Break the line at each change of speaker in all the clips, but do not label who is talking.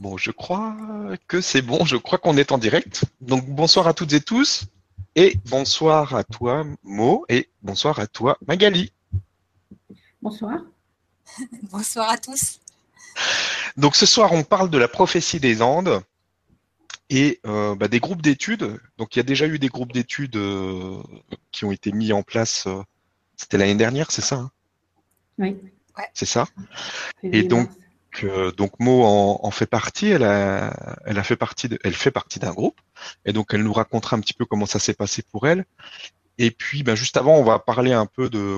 Bon, je crois que c'est bon, je crois qu'on est en direct. Donc bonsoir à toutes et tous, et bonsoir à toi Mo, et bonsoir à toi Magali.
Bonsoir.
bonsoir à tous.
Donc ce soir, on parle de la prophétie des Andes et euh, bah, des groupes d'études. Donc il y a déjà eu des groupes d'études euh, qui ont été mis en place. euh, C'était l'année dernière, c'est ça hein?
Oui.
C'est ça? Et donc,
mars.
Euh, donc Mo en, en fait partie. Elle a, elle a fait partie, de, elle fait partie d'un groupe. Et donc elle nous racontera un petit peu comment ça s'est passé pour elle. Et puis, ben juste avant, on va parler un peu de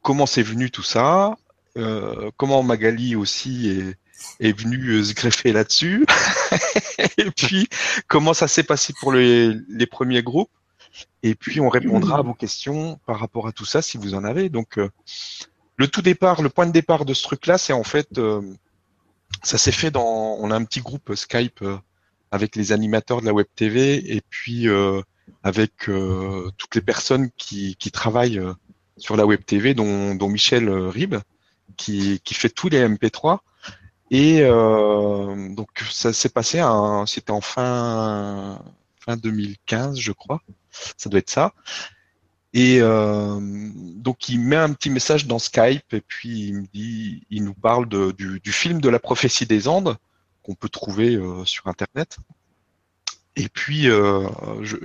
comment c'est venu tout ça, euh, comment Magali aussi est, est venue euh, se greffer là-dessus, et puis comment ça s'est passé pour les, les premiers groupes. Et puis on répondra à vos questions par rapport à tout ça si vous en avez. Donc euh, le tout départ, le point de départ de ce truc-là, c'est en fait, euh, ça s'est fait dans, on a un petit groupe Skype euh, avec les animateurs de la web TV et puis euh, avec euh, toutes les personnes qui, qui travaillent euh, sur la web TV, dont, dont Michel euh, Rib, qui, qui fait tous les MP3. Et donc ça s'est passé, c'était en fin, fin 2015, je crois. Ça doit être ça. Et euh, donc il met un petit message dans Skype et puis il me dit, il nous parle de- du, du film de la prophétie des Andes qu'on peut trouver euh, sur Internet. Et puis euh, je,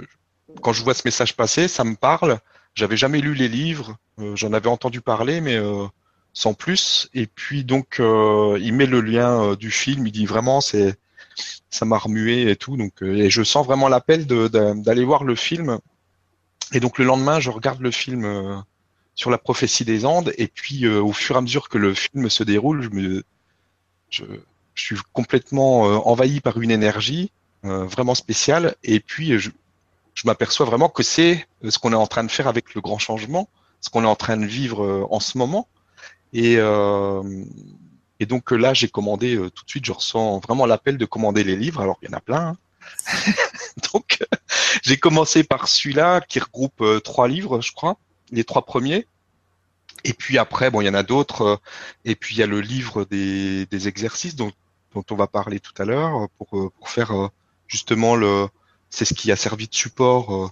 quand je vois ce message passer, ça me parle. J'avais jamais lu les livres, euh, j'en avais entendu parler, mais euh, sans plus. Et puis donc euh, il met le lien du film, il dit vraiment c'est ça m'a remué et tout. Donc et je sens vraiment l'appel d'aller voir le film. Et donc le lendemain, je regarde le film euh, sur la prophétie des Andes. Et puis euh, au fur et à mesure que le film se déroule, je me je, je suis complètement euh, envahi par une énergie euh, vraiment spéciale. Et puis je, je m'aperçois vraiment que c'est ce qu'on est en train de faire avec le grand changement, ce qu'on est en train de vivre euh, en ce moment. Et, euh, et donc euh, là, j'ai commandé euh, tout de suite, je ressens vraiment l'appel de commander les livres. Alors, il y en a plein. hein. donc, euh, j'ai commencé par celui-là qui regroupe euh, trois livres, je crois, les trois premiers. Et puis après, bon, il y en a d'autres. euh, et puis, il y a le livre des, des exercices dont, dont on va parler tout à l'heure pour, pour faire justement le, c'est ce qui a servi de support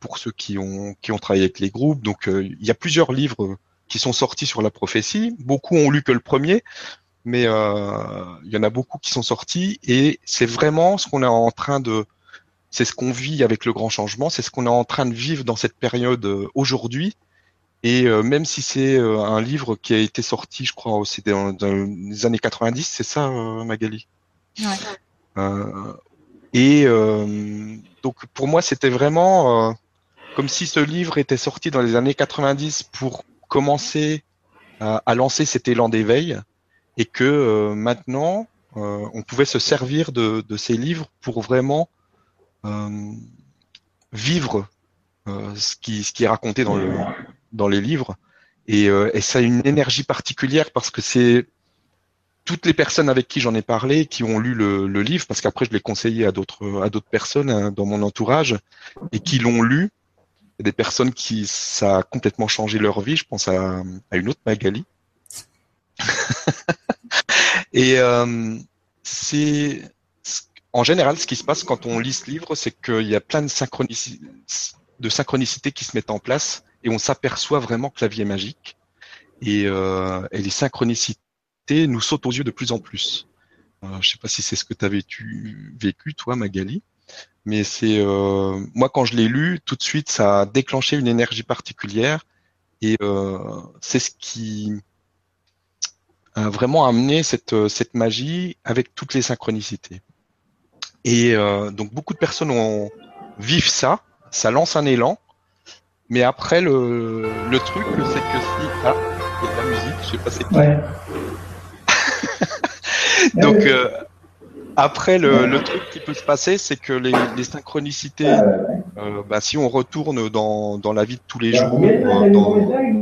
pour ceux qui ont qui ont travaillé avec les groupes. Donc il y a plusieurs livres qui sont sortis sur la prophétie. Beaucoup ont lu que le premier, mais euh, il y en a beaucoup qui sont sortis et c'est vraiment ce qu'on est en train de c'est ce qu'on vit avec le grand changement, c'est ce qu'on est en train de vivre dans cette période euh, aujourd'hui. Et euh, même si c'est euh, un livre qui a été sorti, je crois, c'était dans, dans les années 90, c'est ça, euh, Magali?
Ouais.
euh, et euh, donc pour moi, c'était vraiment euh, comme si ce livre était sorti dans les années 90 pour commencer à lancer cet élan d'éveil et que euh, maintenant, euh, on pouvait se servir de, de ces livres pour vraiment euh, vivre euh, ce, qui, ce qui est raconté dans, le, dans les livres. Et, euh, et ça a une énergie particulière parce que c'est toutes les personnes avec qui j'en ai parlé, qui ont lu le, le livre, parce qu'après je l'ai conseillé à d'autres à d'autres personnes hein, dans mon entourage et qui l'ont lu. Des personnes qui ça a complètement changé leur vie. Je pense à, à une autre Magali. et euh, c'est en général ce qui se passe quand on lit ce livre, c'est qu'il y a plein de, synchronici- synchronicités qui se mettent en place et on s'aperçoit vraiment que la vie est magique. Et, euh, et les synchronicités nous sautent aux yeux de plus en plus. Euh, je sais pas si c'est ce que tu avais vécu, toi, Magali, mais c'est euh, moi quand je l'ai lu, tout de suite, ça a déclenché une énergie particulière et euh, c'est ce qui vraiment amené cette, cette magie avec toutes les synchronicités. Et euh, donc beaucoup de personnes ont, vivent ça, ça lance un élan, mais après le, le truc, c'est que si ah, il y a de la musique, je sais pas c'est qui.
Ouais.
Donc euh, après le, le truc qui peut se passer, c'est que les, les synchronicités,
Ah,
euh, bah, si on retourne dans, dans la vie de tous les
a
jours, euh, dans,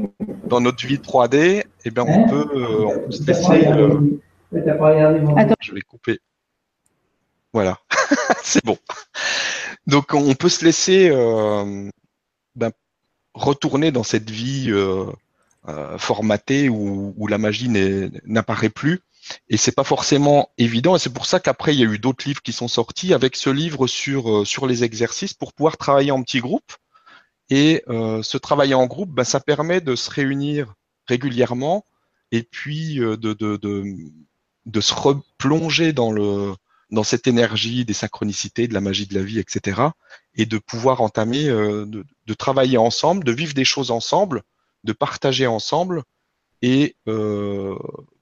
dans notre vie 3D, eh bien on
Hein
peut, euh, on peut se laisser. euh, je vais couper. Voilà, c'est bon. Donc on peut se laisser euh, ben, retourner dans cette vie euh, euh, formatée où, où la magie n'apparaît plus et c'est pas forcément évident. Et c'est pour ça qu'après il y a eu d'autres livres qui sont sortis avec ce livre sur euh, sur les exercices pour pouvoir travailler en petits groupes. Et euh, ce travail en groupe, ben, ça permet de se réunir régulièrement et puis euh, de, de, de, de se replonger dans le dans cette énergie des synchronicités, de la magie de la vie, etc. Et de pouvoir entamer, euh, de, de, travailler ensemble, de vivre des choses ensemble, de partager ensemble. Et euh,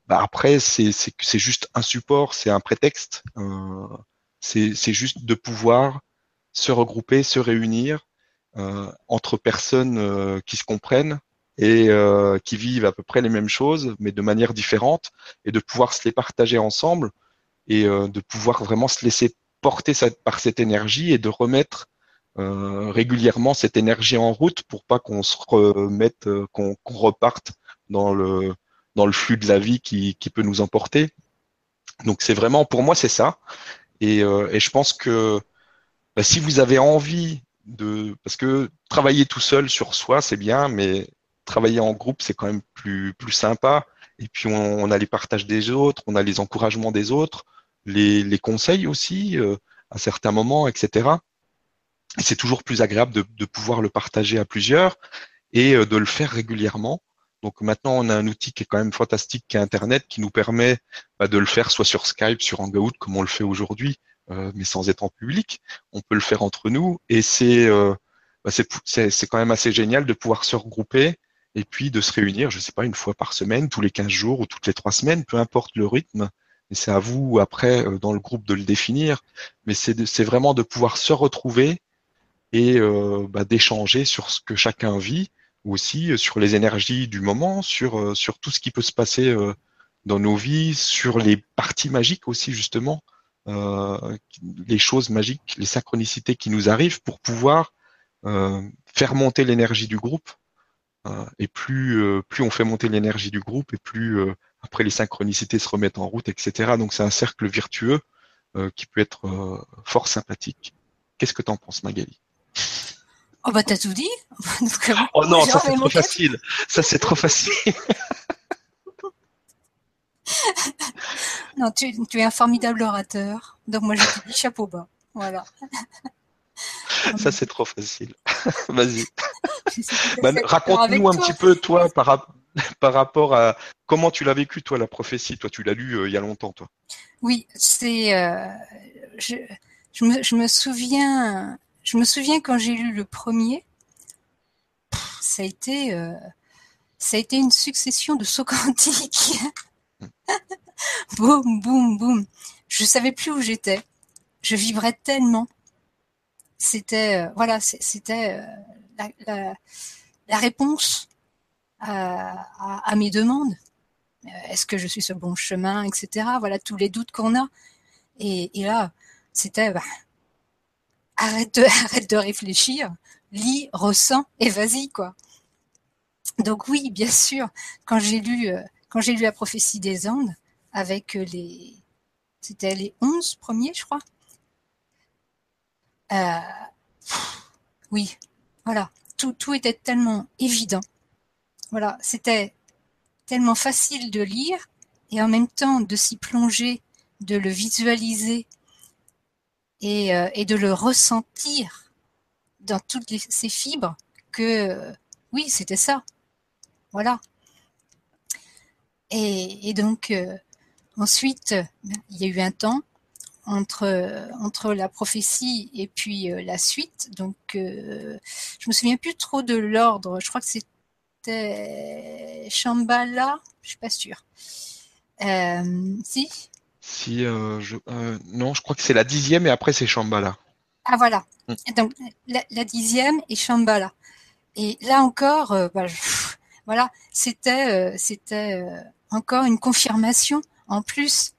bah après, c'est juste un support, c'est un prétexte. Euh, c'est juste de pouvoir se regrouper, se réunir entre personnes euh, qui se comprennent et euh, qui vivent à peu près les mêmes choses, mais de manière différente, et de pouvoir se les partager ensemble et euh, de pouvoir vraiment se laisser porter par cette énergie et de remettre euh, régulièrement cette énergie en route pour pas qu'on se remette, euh, qu'on reparte dans le dans le flux de la vie qui, qui peut nous emporter. Donc c'est vraiment pour moi c'est ça. Et, euh, et, je pense que bah, si vous avez envie de parce que travailler tout seul sur soi c'est bien, mais travailler en groupe c'est quand même plus plus sympa. Et puis on, on, a les partages des autres, on a les encouragements des autres les, les conseils aussi euh, à certains moments, etc. C'est toujours plus agréable de, de, pouvoir le partager à plusieurs et euh, de le faire régulièrement. Donc maintenant, on a un outil qui est quand même fantastique, qui est Internet, qui nous permet bah, de le faire soit sur Skype, sur Hangout, comme on le fait aujourd'hui, mais sans être en public. On peut le faire entre nous. Et c'est euh, bah, c'est quand même assez génial de pouvoir se regrouper et puis de se réunir, je sais pas, une fois par semaine, tous les 15 jours ou toutes les trois semaines, peu importe le rythme, et c'est à vous après euh, dans le groupe de le définir, mais c'est vraiment de pouvoir se retrouver et euh, bah, d'échanger sur ce que chacun vit, ou aussi euh, sur les énergies du moment, sur, sur tout ce qui peut se passer dans nos vies, sur les parties magiques aussi justement, euh, les choses magiques, les synchronicités qui nous arrivent pour pouvoir euh, faire monter l'énergie du groupe. Euh, et plus, plus on fait monter l'énergie du groupe, et plus après, les synchronicités se remettent en route, etc. Donc, c'est un cercle vertueux euh, qui peut être euh, fort sympathique. Qu'est-ce que tu en penses, Magali?
Oh bah t'as tout dit.
Donc, euh, oh non, ça c'est trop facile. Ça c'est trop facile.
non, tu, tu, es un formidable orateur. Donc moi je te dis chapeau bas. Voilà.
Ça c'est trop facile. Vas-y. Bah, Raconte-nous un petit peu toi par, rapport par rapport à comment tu l'as vécu, toi, la prophétie. Toi, tu l'as lu euh, il y a longtemps, toi.
Oui, c'est. Euh, je, je, me, je, me, souviens. Je me souviens quand j'ai lu le premier. ça a été. Euh, ça a été une succession de sauts quantiques. boum, boum, boum. Je savais plus où j'étais. Je vibrais tellement. C'était, euh, voilà, c'était la, la, réponse à, mes demandes. Euh, est-ce que je suis sur le bon chemin, etc. Voilà tous les doutes qu'on a. Et, là, c'était bah, arrête de réfléchir, lis, ressens et vas-y quoi. Donc oui, bien sûr, euh, quand j'ai lu la prophétie des Andes avec euh, les c'était les onze premiers, je crois. Euh, oui, voilà, tout était tellement évident voilà, c'était tellement facile de lire et en même temps de s'y plonger, de le visualiser et, euh, de le ressentir dans toutes les, ces fibres que oui, c'était ça. Voilà. Et, et donc ensuite, il y a eu un temps entre entre la prophétie et puis euh, la suite. Donc je me souviens plus trop de l'ordre. Je crois que c'était Shambhala, je suis pas sûre. Euh, si?
Si, euh, je, euh, non, je crois que c'est la dixième et après c'est Shambhala.
Ah voilà. Mm. Donc la, dixième et Shambhala. Et là encore, bah, voilà, c'était c'était encore une confirmation en plus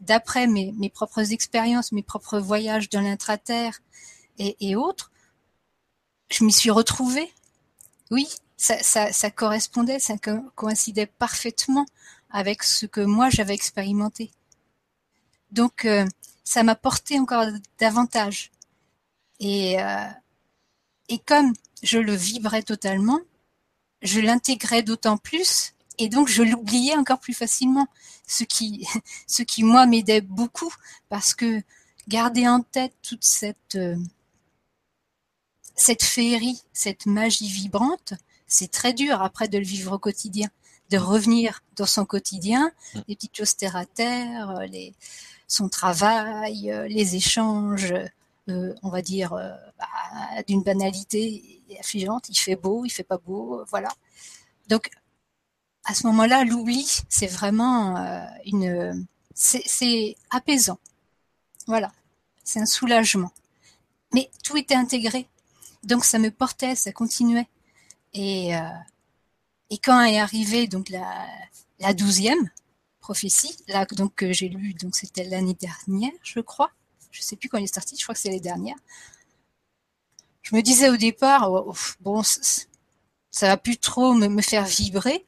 d'après mes, propres expériences, mes propres voyages dans l'intraterre et, autres. Je m'y suis retrouvée. Oui, ça, correspondait, ça coïncidait parfaitement avec ce que moi j'avais expérimenté. Donc euh, ça m'a porté encore davantage. Euh, et comme je le vibrais totalement, je l'intégrais d'autant plus et donc je l'oubliais encore plus facilement, ce qui, ce qui moi m'aidait beaucoup parce que garder en tête toute cette euh, cette féerie, cette magie vibrante, c'est très dur après de le vivre au quotidien, de revenir dans son quotidien, les petites choses terre à terre, euh, les, son travail, euh, les échanges, euh, on va dire, euh, bah, d'une banalité affligeante. Il fait beau, il fait pas beau, voilà. Donc, à ce moment-là, l'oubli, c'est vraiment euh, une, c'est apaisant. Voilà, c'est un soulagement. Mais tout était intégré, donc ça me portait, ça continuait. Et euh, et quand est arrivée donc la douzième prophétie, là donc que j'ai lu, donc c'était l'année dernière, je crois. Je sais plus quand il est sorti, je crois que c'est l'année dernière. Je me disais au départ, oh, ouf, bon, c- ça va plus trop me faire vibrer.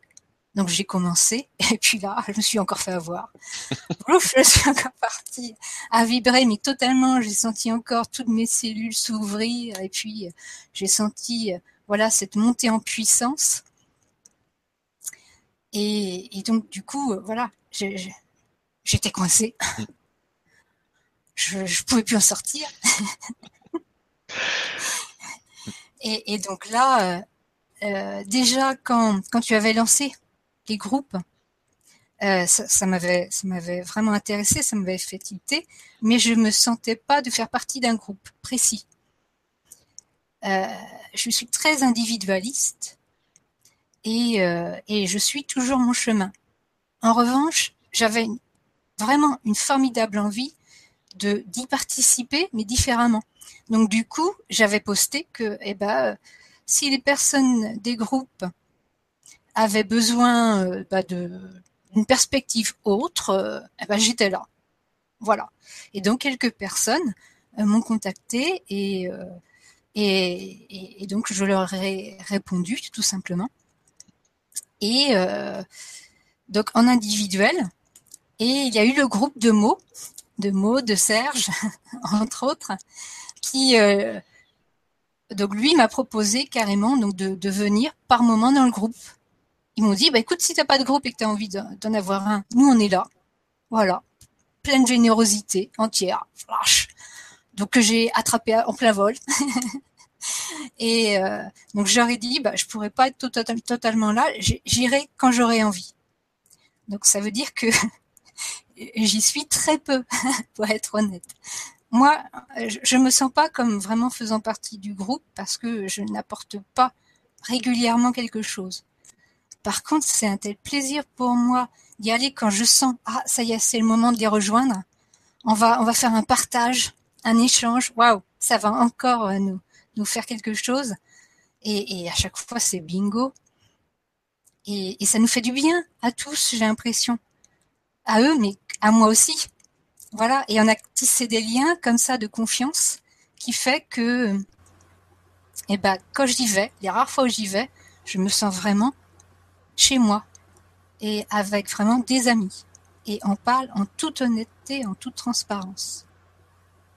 Donc j'ai commencé, et puis là, je me suis encore fait avoir. Ouf, je suis encore partie à vibrer, mais totalement. J'ai senti encore toutes mes cellules s'ouvrir, et puis euh, j'ai senti, euh, voilà, cette montée en puissance. Et, et donc du coup, euh, voilà, j'étais coincée. Je, je pouvais plus en sortir. et, et donc là, euh, déjà quand quand tu avais lancé les groupes, euh, ça, m'avait ça m'avait vraiment intéressé, ça m'avait fait tilter, mais je me sentais pas de faire partie d'un groupe précis. Euh, je suis très individualiste et, euh, et je suis toujours mon chemin. En revanche, j'avais vraiment une formidable envie de d'y participer, mais différemment. Donc du coup, j'avais posté que, eh ben, si les personnes des groupes avaient besoin euh, bah, d'une perspective autre, euh, eh ben, j'étais là. Voilà. Et donc quelques personnes euh, m'ont contacté et, donc je leur ai répondu tout simplement. Et donc en individuel. Et il y a eu le groupe de mots, de mots de Serge, entre autres, qui donc lui m'a proposé carrément de, de venir par moment dans le groupe. Ils m'ont dit bah écoute si t'as pas de groupe et que tu as envie d'en avoir un, nous on est là. Voilà. Pleine générosité, entière, flash. Donc que j'ai attrapé en plein vol. et euh, donc j'aurais dit bah je pourrais pas être total- totalement là, j'irai quand j'aurai envie. Donc ça veut dire que j'y suis très peu pour être honnête. Moi, je, je me sens pas comme vraiment faisant partie du groupe parce que je n'apporte pas régulièrement quelque chose. Par contre, c'est un tel plaisir pour moi d'y aller quand je sens ah ça y est, c'est le moment de les rejoindre. On va on va faire un partage, un échange. Waouh, ça va encore euh, nous nous faire quelque chose. Et, à chaque fois, c'est bingo. Et, et ça nous fait du bien à tous, j'ai l'impression. À eux, mais à moi aussi. Voilà. Et on a tissé des liens comme ça de confiance qui fait que, eh ben, quand j'y vais, les rares fois où j'y vais, je me sens vraiment chez moi et avec vraiment des amis. Et on parle en toute honnêteté, en toute transparence.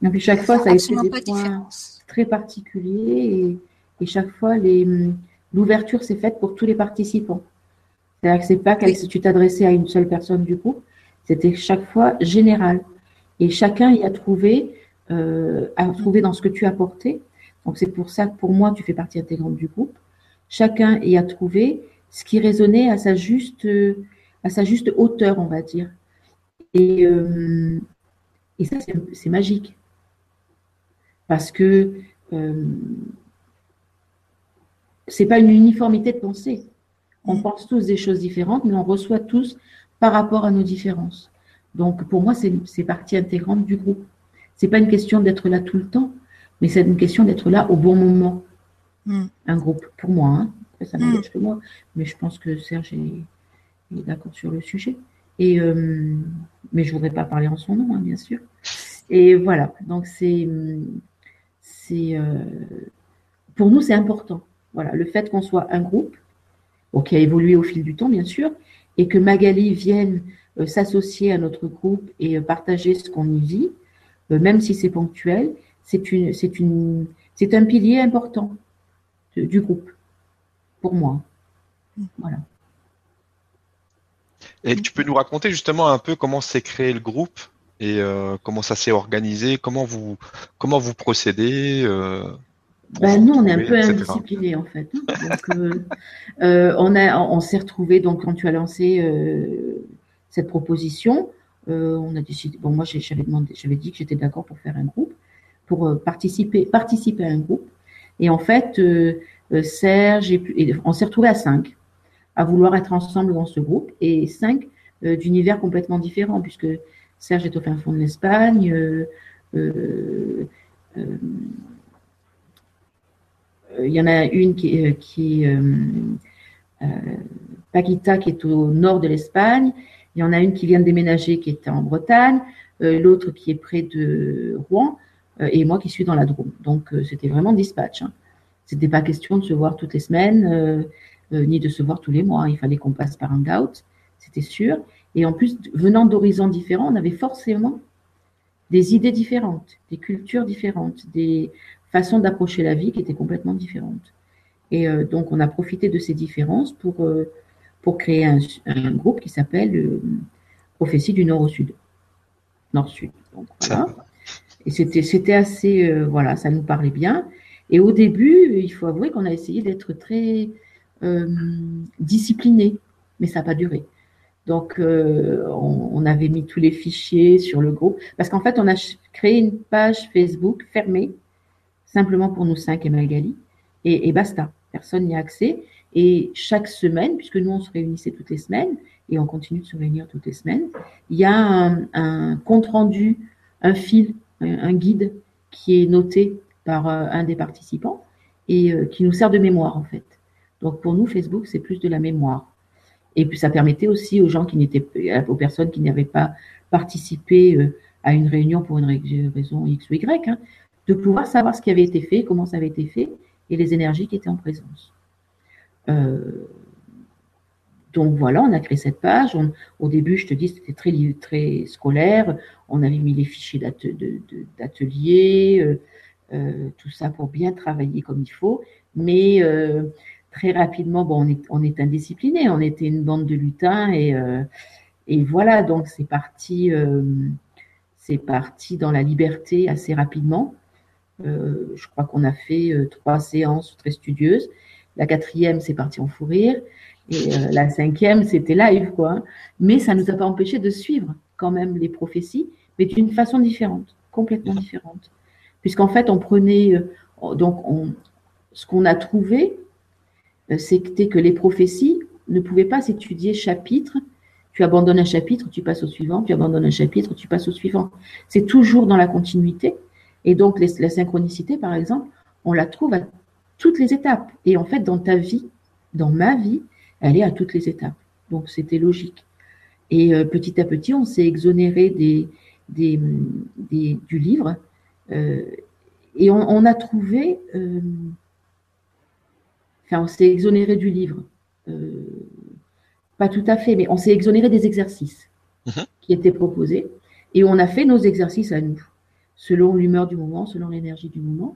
Et puis chaque fois, ça a été des
pas
points
différence.
très particuliers et, et chaque fois, hum, l'ouverture s'est faite pour tous les participants. C'est-à-dire que c'est pas que
Oui.
si tu t'adressais à une seule personne du groupe, c'était chaque fois général. Et chacun y a trouvé, euh, a trouvé dans ce que tu apportais. Donc c'est pour ça que pour moi, tu fais partie intégrante du groupe. Chacun y a trouvé ce qui résonnait à sa juste, à sa juste hauteur, on va dire. Et, euh, et ça, c'est, magique. Parce que euh, c'est pas une uniformité de pensée. On pense tous des choses différentes, mais on reçoit tous par rapport à nos différences. Donc, pour moi, c'est partie intégrante du groupe. C'est pas une question d'être là tout le temps, mais c'est une question d'être là au bon moment.
Mm.
Un groupe, pour moi, hein. Après, ça
Mm.
n'engage que moi, mais je pense que Serge est, est d'accord sur le sujet. Et euh, mais je voudrais pas parler en son nom, hein, bien sûr. Et voilà. Donc c'est c'est euh, pour nous c'est important. Voilà, le fait qu'on soit un groupe, bon, qui a évolué au fil du temps, bien sûr, et que Magali vienne euh, s'associer à notre groupe et partager ce qu'on y vit, même si c'est ponctuel, c'est une, c'est une, c'est un pilier important de- du groupe pour moi. Voilà.
Et tu peux nous raconter justement un peu comment s'est créé le groupe et euh, comment ça s'est organisé, comment vous comment vous procédez euh,
ben, nous, on est un peu indisciplinés en fait. on a, on s'est retrouvé donc quand tu as lancé cette proposition, on a décidé. Bon, moi, j'avais demandé, j'avais dit que j'étais d'accord pour faire un groupe, pour participer, participer à un groupe. Et en fait, Serge, et, on s'est retrouvé à cinq à vouloir être ensemble dans ce groupe et cinq euh, d'univers complètement différents puisque Serge est au fin fond de l'Espagne. Euh, euh, il y en a une qui, qui Paquita qui est au nord de l'Espagne. Il y en a une qui vient de déménager qui est en Bretagne. L'autre qui est près de Rouen. et moi qui suis dans la Drôme. Donc c'était vraiment dispatch. Hein. C'était pas question de se voir toutes les semaines. Euh, ni de se voir tous les mois. Il fallait qu'on passe par un gout, c'était sûr. Et en plus, venant d'horizons différents, on avait forcément des idées différentes, des cultures différentes, des façons d'approcher la vie qui étaient complètement différentes. Et euh, donc, on a profité de ces différences pour, euh, pour créer un, groupe qui s'appelle Prophétie du Nord au Sud. Nord-Sud. Et c'était, c'était assez, voilà, ça nous parlait bien. Et au début, il faut avouer qu'on a essayé d'être très, euh, discipliné, mais ça n'a pas duré. Donc, euh, on, avait mis tous les fichiers sur le groupe, parce qu'en fait, on a créé une page Facebook fermée, simplement pour nous cinq et Magali, et, basta. Personne n'y a accès. Et chaque semaine, puisque nous, on se réunissait toutes les semaines, et on continue de se réunir toutes les semaines, il y a un, compte rendu, un fil, un, guide qui est noté par euh, un des participants et qui nous sert de mémoire, en fait. Donc pour nous, Facebook, c'est plus de la mémoire. Et puis ça permettait aussi aux gens qui n'étaient, aux personnes qui n'avaient pas participé euh, à une réunion pour une raison X ou Y, hein, de pouvoir savoir ce qui avait été fait, comment ça avait été fait, et les énergies qui étaient en présence. Euh, donc voilà, on a créé cette page. au début, je te dis, c'était très, très scolaire. On avait mis les fichiers d'atelier, euh, tout ça pour bien travailler comme il faut. Mais très rapidement, bon, on est, on est indiscipliné, on était une bande de lutins et, euh, et voilà, donc c'est parti, euh, c'est parti dans la liberté assez rapidement. Euh, je crois qu'on a fait trois séances très studieuses. La quatrième, c'est parti en fou rire. Et la cinquième, c'était live, quoi. Mais ça ne nous a pas empêché de suivre quand même les prophéties, mais d'une façon différente, complètement différente. Puisqu'en fait, on prenait, donc, on, ce qu'on a trouvé, euh, c'était que les prophéties ne pouvaient pas s'étudier chapitre. Tu abandonnes un chapitre, tu passes au suivant, tu abandonnes un chapitre, tu passes au suivant. C'est toujours dans la continuité. Et donc, la synchronicité, par exemple, on la trouve à toutes les étapes. Et en fait, dans ta vie, dans ma vie, elle est à toutes les étapes. Donc, c'était logique. Et euh, petit à petit, on s'est exonéré du livre. Euh, et on, a trouvé on s'est exonéré du livre. Euh, pas tout à fait, mais on s'est exonéré des exercices mhm. qui étaient proposés. Et on a fait nos exercices à nous, selon l'humeur du moment, selon l'énergie du moment.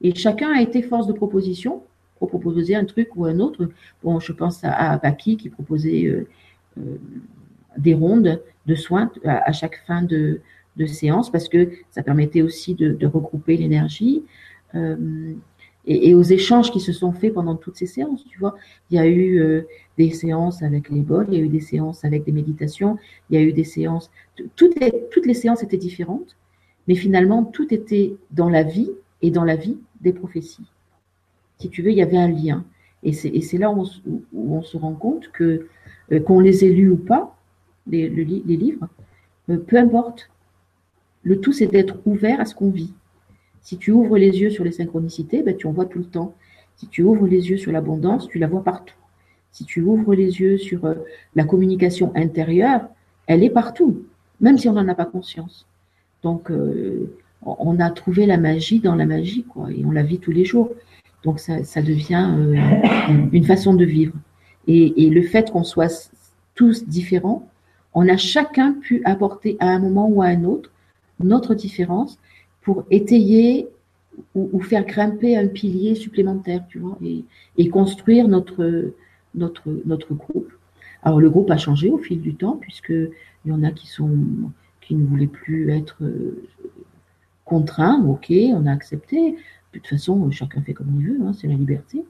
Et chacun a été force de proposition pour proposer un truc ou un autre. Bon, je pense à, à qui proposait euh, euh, des rondes de soins à, chaque fin de, séance parce que ça permettait aussi de, regrouper l'énergie et, aux échanges qui se sont faits pendant toutes ces séances, tu vois. Il y a eu euh, des séances avec les bols, il y a eu des séances avec des méditations, il y a eu des séances, toutes les, toutes les séances étaient différentes, mais finalement, tout était dans la vie et dans la vie des prophéties. Si tu veux, il y avait un lien. Et c'est là où on, se rend compte que, euh, qu'on les ait lus ou pas, les, les livres, euh, peu importe. Le tout, c'est d'être ouvert à ce qu'on vit. Si tu ouvres les yeux sur les synchronicités, ben, tu en vois tout le temps. Si tu ouvres les yeux sur l'abondance, tu la vois partout. Si tu ouvres les yeux sur euh, la communication intérieure, elle est partout, même si on n'en a pas conscience. Donc, euh, on a trouvé la magie dans la magie, quoi, et on la vit tous les jours. Donc, ça, devient euh, une façon de vivre. Et, et le fait qu'on soit tous différents, on a chacun pu apporter à un moment ou à un autre notre différence pour étayer ou, faire grimper un pilier supplémentaire, tu vois, et, construire notre, notre, notre groupe. Alors le groupe a changé au fil du temps, puisqu'il y en a qui, sont, qui ne voulaient plus être euh, contraints, ok, on a accepté. De toute façon, chacun fait comme il veut, hein, c'est la liberté.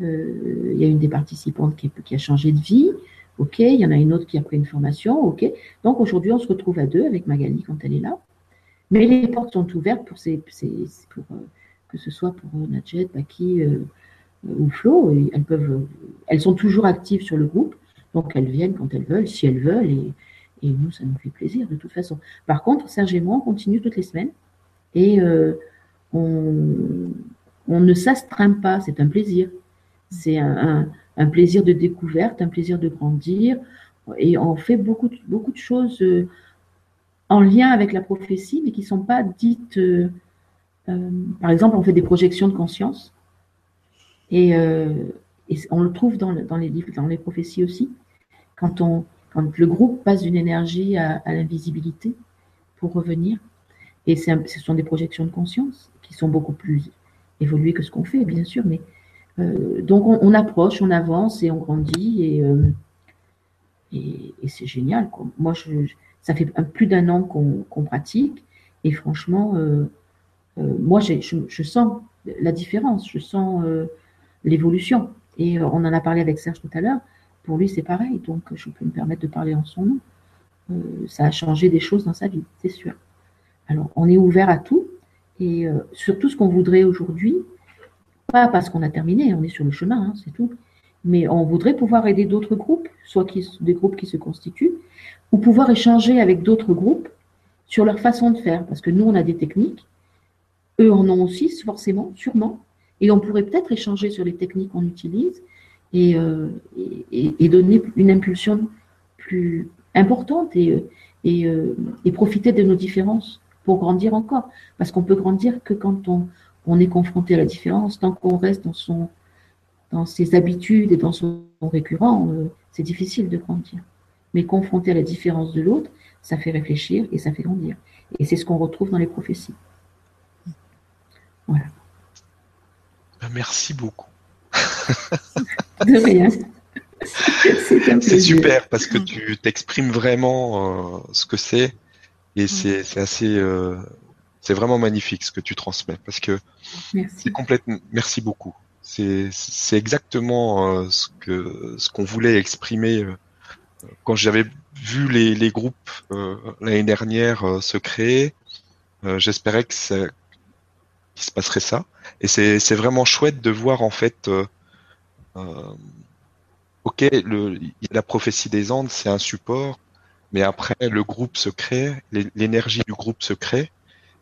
Euh, il y a une des participantes qui, qui, a changé de vie, ok, il y en a une autre qui a pris une formation, ok. Donc aujourd'hui, on se retrouve à deux avec Magali quand elle est là. Mais les portes sont ouvertes pour, euh, que ce soit pour Nadjet, Baki ou Flo. elles, sont toujours actives sur le groupe. Donc elles viennent quand elles veulent, si elles veulent, et, nous, ça nous fait plaisir de toute façon. Par contre, Serge et moi, on continue toutes les semaines, et euh, on, ne s'astreint pas, c'est un plaisir. C'est un, plaisir de découverte, un plaisir de grandir, et on fait beaucoup, de choses euh, en lien avec la prophétie, mais qui ne sont pas dites... Euh, par exemple, on fait des projections de conscience, et, on le trouve dans, les livres, dans les prophéties aussi quand, on, quand le groupe passe d'une énergie à, l'invisibilité pour revenir. Et ce sont des projections de conscience qui sont beaucoup plus évoluées que ce qu'on fait, bien sûr. Mais euh, donc on, approche, on avance et on grandit et, euh, et, c'est génial. Moi, je, ça fait plus d'un an qu'on pratique et franchement, euh, moi, je, sens la différence, je sens l'évolution. Et on en a parlé avec Serge tout à l'heure pour lui, c'est pareil. Donc, je peux me permettre de parler en son nom. Euh, ça a changé des choses dans sa vie, c'est sûr. Alors, on est ouvert à tout et euh, surtout ce qu'on voudrait aujourd'hui, pas parce qu'on a terminé, on est sur le chemin, hein, c'est tout, mais on voudrait pouvoir aider d'autres groupes, soit qui, des groupes qui se constituent, ou pouvoir échanger avec d'autres groupes sur leur façon de faire, parce que nous, on a des techniques, eux en ont aussi, forcément, sûrement, et on pourrait peut-être échanger sur les techniques qu'on utilise euh, et, et, donner une impulsion plus importante et, euh, et, profiter de nos différences pour grandir encore. Parce qu'on peut grandir que quand on est confronté à la différence, tant qu'on reste dans, son, dans ses habitudes et dans son récurrent, euh, c'est difficile de grandir. Mais confronté à la différence de l'autre, ça fait réfléchir et ça fait grandir. Et c'est ce qu'on retrouve dans les prophéties. Voilà.
Merci beaucoup.
De rien.
C'est super parce que tu t'exprimes vraiment euh, ce que c'est et c'est assez euh, c'est vraiment magnifique ce que tu transmets parce que c'est complètement merci beaucoup c'est exactement euh, ce que ce qu'on voulait exprimer quand j'avais vu les, les groupes l'année dernière se créer j'espérais que ça qu'il se passerait ça. Et c'est vraiment chouette de voir en fait euh, ok, le, la prophétie des Andes, c'est un support, mais après, le groupe se crée, l'énergie du groupe se crée,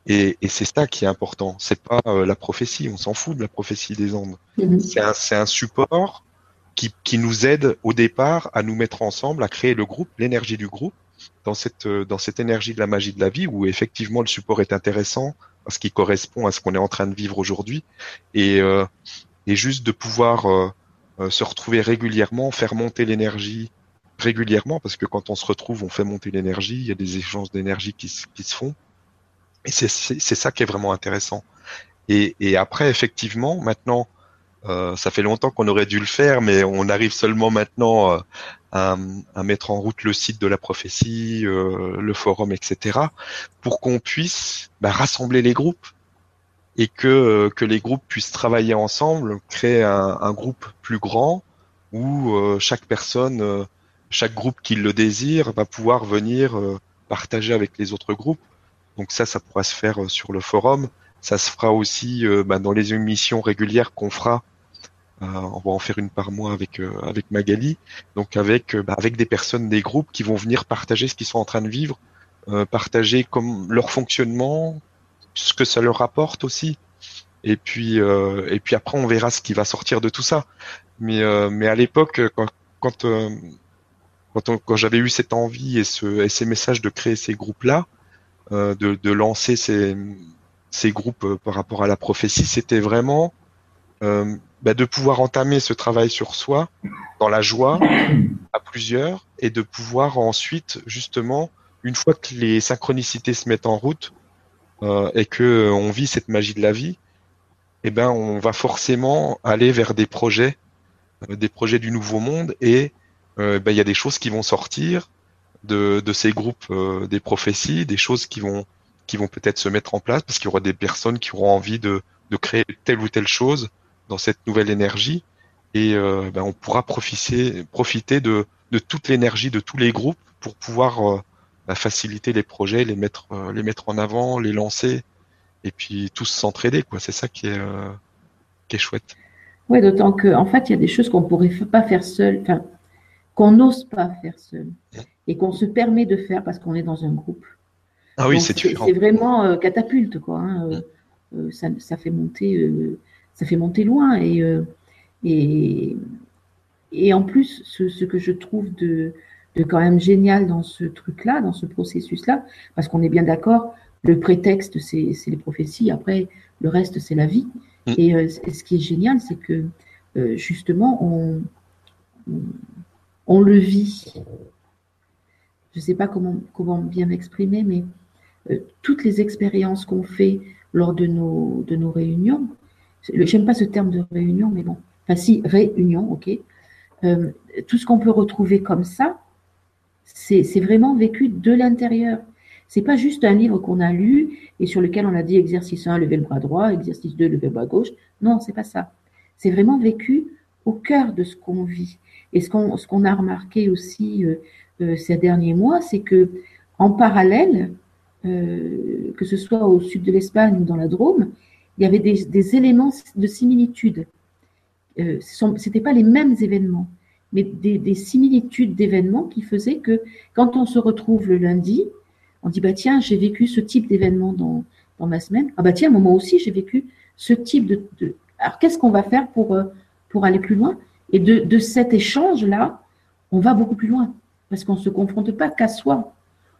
et, c'est ça qui est important. C'est pas euh, la prophétie, on s'en fout de la prophétie des Andes. Mhm. C'est un, support qui, nous aide au départ à nous mettre ensemble, à créer le groupe, l'énergie du groupe, dans cette, euh, dans cette énergie de la magie de la vie, où effectivement le support est intéressant, parce qu'il correspond à ce qu'on est en train de vivre aujourd'hui, et, et juste de pouvoir euh, se retrouver régulièrement, faire monter l'énergie régulièrement, parce que quand on se retrouve, on fait monter l'énergie, il y a des échanges d'énergie qui, qui, se font. Et c'est ça qui est vraiment intéressant. Et, après, effectivement, maintenant, euh, ça fait longtemps qu'on aurait dû le faire, mais on arrive seulement maintenant euh, à, mettre en route le site de la prophétie, euh, le forum, etc., pour qu'on puisse bah, rassembler les groupes et que, les groupes puissent travailler ensemble, créer un, groupe plus grand où chaque personne, chaque groupe qui le désire va pouvoir venir partager avec les autres groupes. Donc ça, ça pourra se faire sur le forum. Ça se fera aussi bah, dans les émissions régulières qu'on fera. on va en faire une par mois avec avec Magali. Donc avec bah, avec des personnes des groupes qui vont venir partager ce qu'ils sont en train de vivre, partager comme leur fonctionnement, ce que ça leur apporte aussi. Et puis, euh, et puis après, on verra ce qui va sortir de tout ça. Mais, euh, mais à l'époque, quand, quand, euh, quand, quand j'avais eu cette envie et, ce, et ces messages de créer ces groupes-là, de, de lancer ces, ces groupes par rapport à la prophétie, c'était vraiment bah, de pouvoir entamer ce travail sur soi dans la joie à plusieurs et de pouvoir ensuite justement une fois que les synchronicités se mettent en route euh, et que euh, on vit cette magie de la vie, eh ben on va forcément aller vers des projets, euh, des projets du nouveau monde et euh, ben, il y a des choses qui vont sortir de, de ces groupes euh, des prophéties, des choses qui vont qui vont peut-être se mettre en place parce qu'il y aura des personnes qui auront envie de, de créer telle ou telle chose dans cette nouvelle énergie et euh, ben, on pourra profiter profiter de, de toute l'énergie de tous les groupes pour pouvoir ben, faciliter les projets, les mettre les mettre en avant, les lancer et puis tous s'entraider quoi. C'est ça qui est qui est chouette.
Oui, d'autant qu'en en fait, il y a des choses qu'on ne pourrait pas faire seul, qu'on n'ose pas faire seul et qu'on se permet de faire parce qu'on est dans un groupe.
Ah oui, c'est différent.
C'est vraiment euh, catapulte, quoi. Hein, euh, euh, ça, ça, fait monter, ça fait monter loin et et, et en plus, ce, ce, que je trouve de, de quand même génial dans ce truc-là, dans ce processus-là, parce qu'on est bien d'accord, le prétexte, c'est les prophéties, après, le reste, c'est la vie. Mm. Et ce qui est génial, c'est que justement, on, on le vit. Je ne sais pas comment, bien m'exprimer, mais euh, toutes les expériences qu'on fait lors de nos, réunions, j'aime pas ce terme de réunion, mais bon, enfin si, réunion, ok, euh, tout ce qu'on peut retrouver comme ça, c'est vraiment vécu de l'intérieur. C'est pas juste un livre qu'on a lu et sur lequel on a dit exercice 1, lever le bras droit, exercice 2, lever le bras gauche. Non, c'est pas ça. C'est vraiment vécu au cœur de ce qu'on vit. Et ce qu'on a remarqué aussi euh, ces derniers mois, c'est que en parallèle, euh, que ce soit au sud de l'Espagne ou dans la Drôme, il y avait des, éléments de similitude. Euh, ce n'étaient pas les mêmes événements, mais des, des similitudes d'événements qui faisaient que quand on se retrouve le lundi, on dit bah tiens j'ai vécu ce type d'événement dans, dans ma semaine. Ah bah tiens moi aussi j'ai vécu ce type de, de... alors qu'est-ce qu'on va faire pour pour aller plus loin? Et de, de cet échange-là, on va beaucoup plus loin, parce qu'on ne se confronte pas qu'à soi.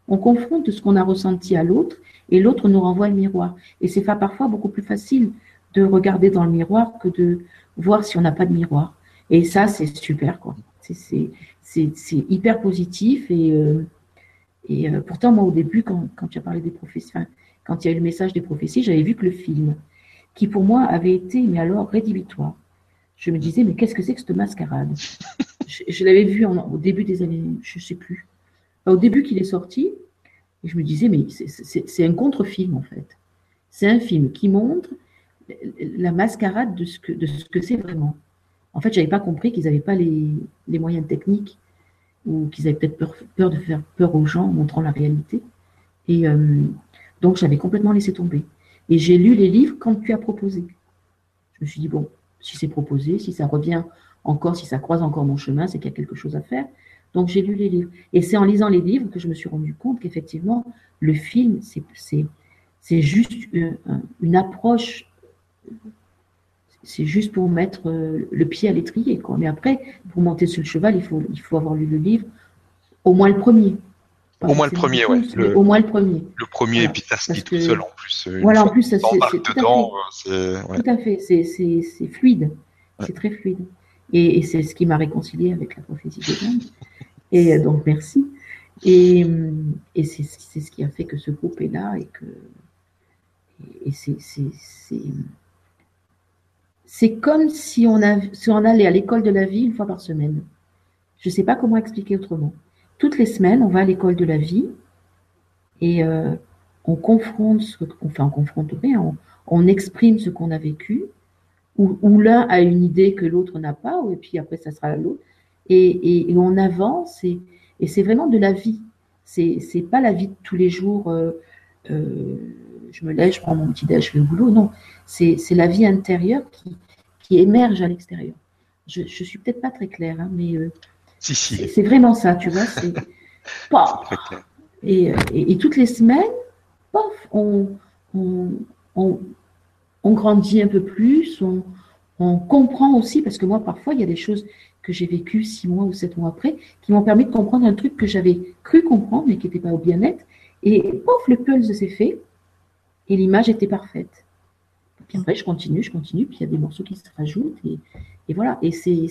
On confronte ce qu'on a ressenti à l'autre, et l'autre nous renvoie le miroir. Et c'est parfois beaucoup plus facile de regarder dans le miroir que de voir si on n'a pas de miroir. Et ça, c'est super, quoi. C'est hyper positif. Et, euh, euh, pourtant, moi, au début, quand, quand tu as parlé des prophéties, quand il y a eu le message des prophéties, j'avais vu que le film, qui pour moi avait été, mais alors, rédhibitoire je me disais, mais qu'est-ce que c'est que cette mascarade? Je, l'avais vu au début des années, je ne sais plus, au début qu'il est sorti, et je me disais, mais c'est un contre-film en fait. C'est un film qui montre la mascarade de ce que c'est vraiment. En fait, j'avais pas compris qu'ils n'avaient pas les, moyens techniques ou qu'ils avaient peut-être peur, peur, de faire peur aux gens en montrant la réalité. Et euh, donc, j'avais complètement laissé tomber. Et j'ai lu les livres quand tu as proposé. Je me suis dit, bon, si c'est proposé, si ça revient encore, si ça croise encore mon chemin, c'est qu'il y a quelque chose à faire. Donc j'ai lu les livres. Et c'est en lisant les livres que je me suis rendu compte qu'effectivement, le film, c'est juste une, une approche, c'est juste pour mettre euh, le pied à l'étrier. Mais après, pour monter sur le cheval, il faut, il faut avoir lu le livre, au moins le premier.
Au moins le premier, oui.
Au moins le premier.
Le premier, et puis ça se dit tout seul en plus.
Voilà, en plus, c'est tout, dedans, euh, tout à fait. C'est fluide. C'est très fluide. Et, c'est ce qui m'a réconcilié avec la prophétie de Dieu. Et euh, donc, merci. Et, et c'est ce qui a fait que ce groupe est là et que. Et c'est. Comme si on, a, si on allait à l'école de la vie une fois par semaine. Je ne sais pas comment expliquer autrement toutes les semaines, on va à l'école de la vie et euh, on confronte ce qu'on fait, on confronte rien, on, exprime ce qu'on a vécu, ou, l'un a une idée que l'autre n'a pas, et puis après ça sera l'autre, et, on avance, et, c'est vraiment de la vie. C'est c'est pas la vie de tous les jours. Euh, euh, je me lève, je prends mon petit déj, je vais au boulot. Non, c'est la vie intérieure qui, qui émerge à l'extérieur. Je, je suis peut-être pas très claire, hein, mais c'est vraiment ça, tu vois. C'est et, et, toutes les semaines, pof, on, on, on, grandit un peu plus, on, on comprend aussi, parce que moi, parfois, il y a des choses que j'ai vécues six mois ou sept mois après, qui m'ont permis de comprendre un truc que j'avais cru comprendre, mais qui n'était pas au bien-être. Et pof, le pulse s'est fait, et l'image était parfaite. Puis après, je continue, je continue, puis il y a des morceaux qui se rajoutent, et, voilà. Et c'est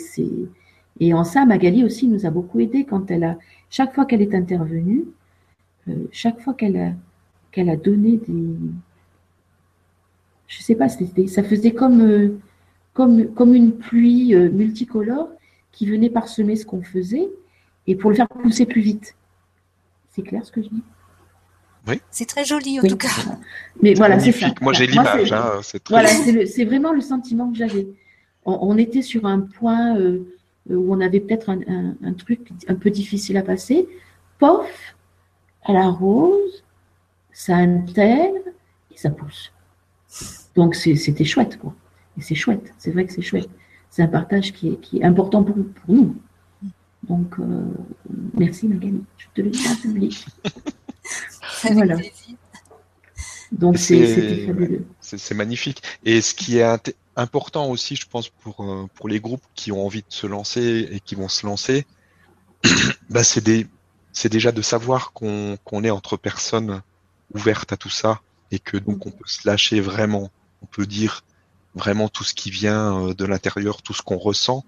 et en ça, Magali aussi nous a beaucoup aidé quand elle a, chaque fois qu'elle est intervenue, euh, chaque fois qu'elle a donné des, je sais pas, ça faisait comme, euh, comme, comme une pluie euh, multicolore qui venait parsemer ce qu'on faisait. et pour le faire pousser plus vite. C'est clair ce que je dis?
C'est très joli en
Oui.
tout cas.
Mais voilà, c'est ça.
Magnifique. Moi, j'ai l'image.
c'est-
hein, c'est très
Voilà, c'est le- c'est vraiment le sentiment que j'avais. On, on était sur un point euh, où on avait peut-être un, un- un truc un peu difficile à passer. Pof, elle arrose, ça intègre et ça pousse. Donc c'était chouette, quoi. Et c'est chouette, c'est vrai que c'est chouette. C'est un partage qui est, qui est important pour, pour nous. Donc, euh, merci Magali, je te le dis en public. Voilà. Donc c'était fabuleux.
C'est magnifique. Et ce qui est important aussi, je pense, pour, euh, pour les groupes qui ont envie de se lancer et qui vont se lancer, bah, c'est déjà de savoir qu'on qu'on est entre personnes ouvertes à tout ça et que donc on peut se lâcher vraiment. On peut dire vraiment tout ce qui vient euh, de l'intérieur, tout ce qu'on ressent,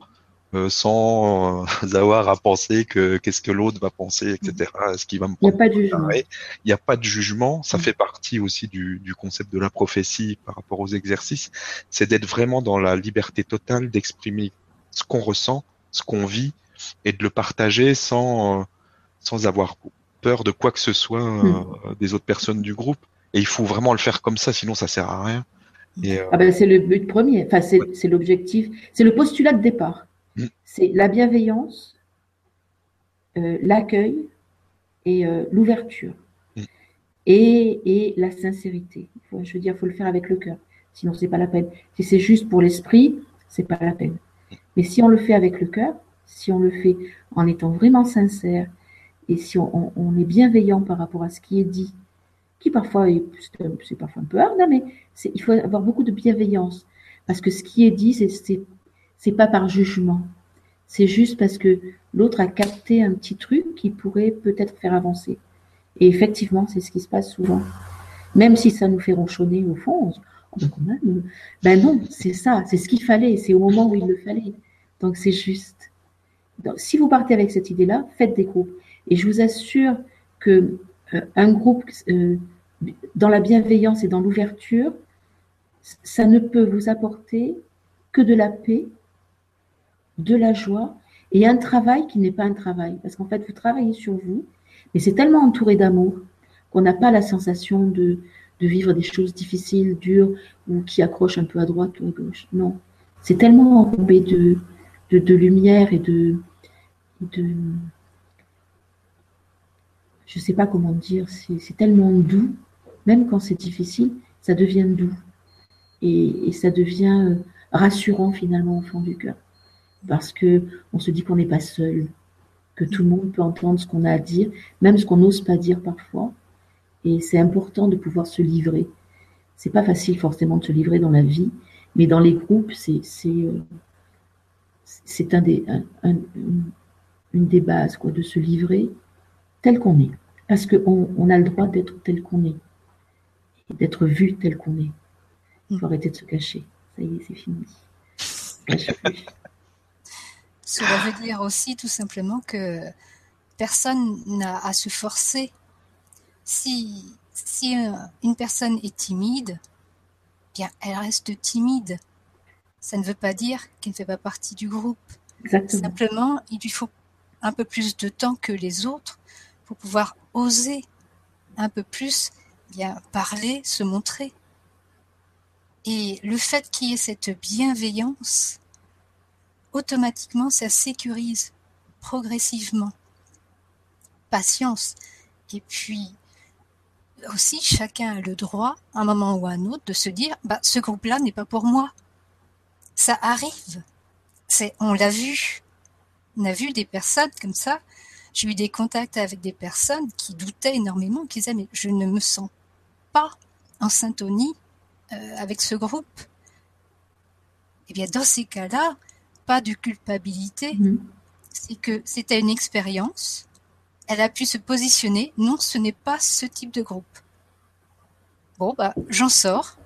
euh, sans euh, avoir à penser que qu'est-ce que l'autre va penser, etc. Est-ce qu'il va me
Il n'y a pas de jugement.
Il n'y a pas de jugement, ça
Mm.
fait partie aussi du, du concept de la prophétie par rapport aux exercices, c'est d'être vraiment dans la liberté totale d'exprimer ce qu'on ressent, ce qu'on vit, et de le partager sans, euh, sans avoir peur de quoi que ce soit euh, des autres personnes du groupe. Et il faut vraiment le faire comme ça, sinon ça sert à rien. Et, euh,
Ah ben, c'est le but premier, enfin, c'est l'objectif, c'est le postulat de départ.
Mm.
C'est la bienveillance, euh, l'accueil et euh, l'ouverture.
Mm.
Et, et la sincérité. Faut- je veux dire, il faut le faire avec le cœur. Sinon, c'est pas la peine. Si c'est juste pour l'esprit, c'est pas la peine. Mais si on le fait avec le cœur, si on le fait en étant vraiment sincère et si on, on- on est bienveillant par rapport à ce qui est dit, qui parfois est, c'est parfois un peu hard, hein, mais il faut avoir beaucoup de bienveillance parce que ce qui est dit, c'est c'est pas par jugement, c'est juste parce que l'autre a capté un petit truc qui pourrait peut-être faire avancer. Et effectivement, c'est ce qui se passe souvent. Même si ça nous fait ronchonner au fond, on se Oh, quand même, euh, ben non, c'est ça, c'est ce qu'il fallait, c'est au moment où il le fallait. Donc c'est juste. Donc, si vous partez avec cette idée-là, faites des groupes. Et je vous assure que un groupe euh, dans la bienveillance et dans l'ouverture, ça ne peut vous apporter que de la paix, de la joie et un travail qui n'est pas un travail. Parce qu'en fait, vous travaillez sur vous, mais c'est tellement entouré d'amour qu'on n'a pas la sensation de, de vivre des choses difficiles, dures, ou qui accrochent un peu à droite ou à gauche. Non. C'est tellement enrobé de, de, de lumière et de, de. Je ne sais pas comment dire, c'est tellement doux, même quand c'est difficile, ça devient doux. Et, ça devient euh, rassurant finalement au fond du cœur. Parce que on se dit qu'on n'est pas seul, que tout le monde peut entendre ce qu'on a à dire, même ce qu'on n'ose pas dire parfois. Et c'est important de pouvoir se livrer. C'est pas facile forcément de se livrer dans la vie, mais dans les groupes, c'est euh, un une des bases quoi, de se livrer tel qu'on est, parce qu'on on a le droit d'être tel qu'on est, d'être vu tel qu'on est. Il faut arrêter de se cacher. Ça y est, c'est fini. Cache plus.
Cela veut dire aussi tout simplement que personne n'a à se forcer. Si, si une personne est timide, bien elle reste timide. Ça ne veut pas dire qu'elle ne fait pas partie du groupe.
Exactement.
Simplement, il lui faut un peu plus de temps que les autres pour pouvoir oser un peu plus bien parler, se montrer. Et le fait qu'il y ait cette bienveillance, automatiquement, ça sécurise progressivement. Patience. Et puis, aussi, chacun a le droit, à un moment ou à un autre, de se dire, bah, ce groupe-là n'est pas pour moi. Ça arrive. C'est, on l'a vu. On a vu des personnes comme ça. J'ai eu des contacts avec des personnes qui doutaient énormément, qui disaient, mais je ne me sens pas en syntonie euh, avec ce groupe. Eh bien, dans ces cas-là, pas de culpabilité.
Mhm.
C'est que c'était une expérience. Elle a pu se positionner. Non, ce n'est pas ce type de groupe. Bon, bah, j'en sors.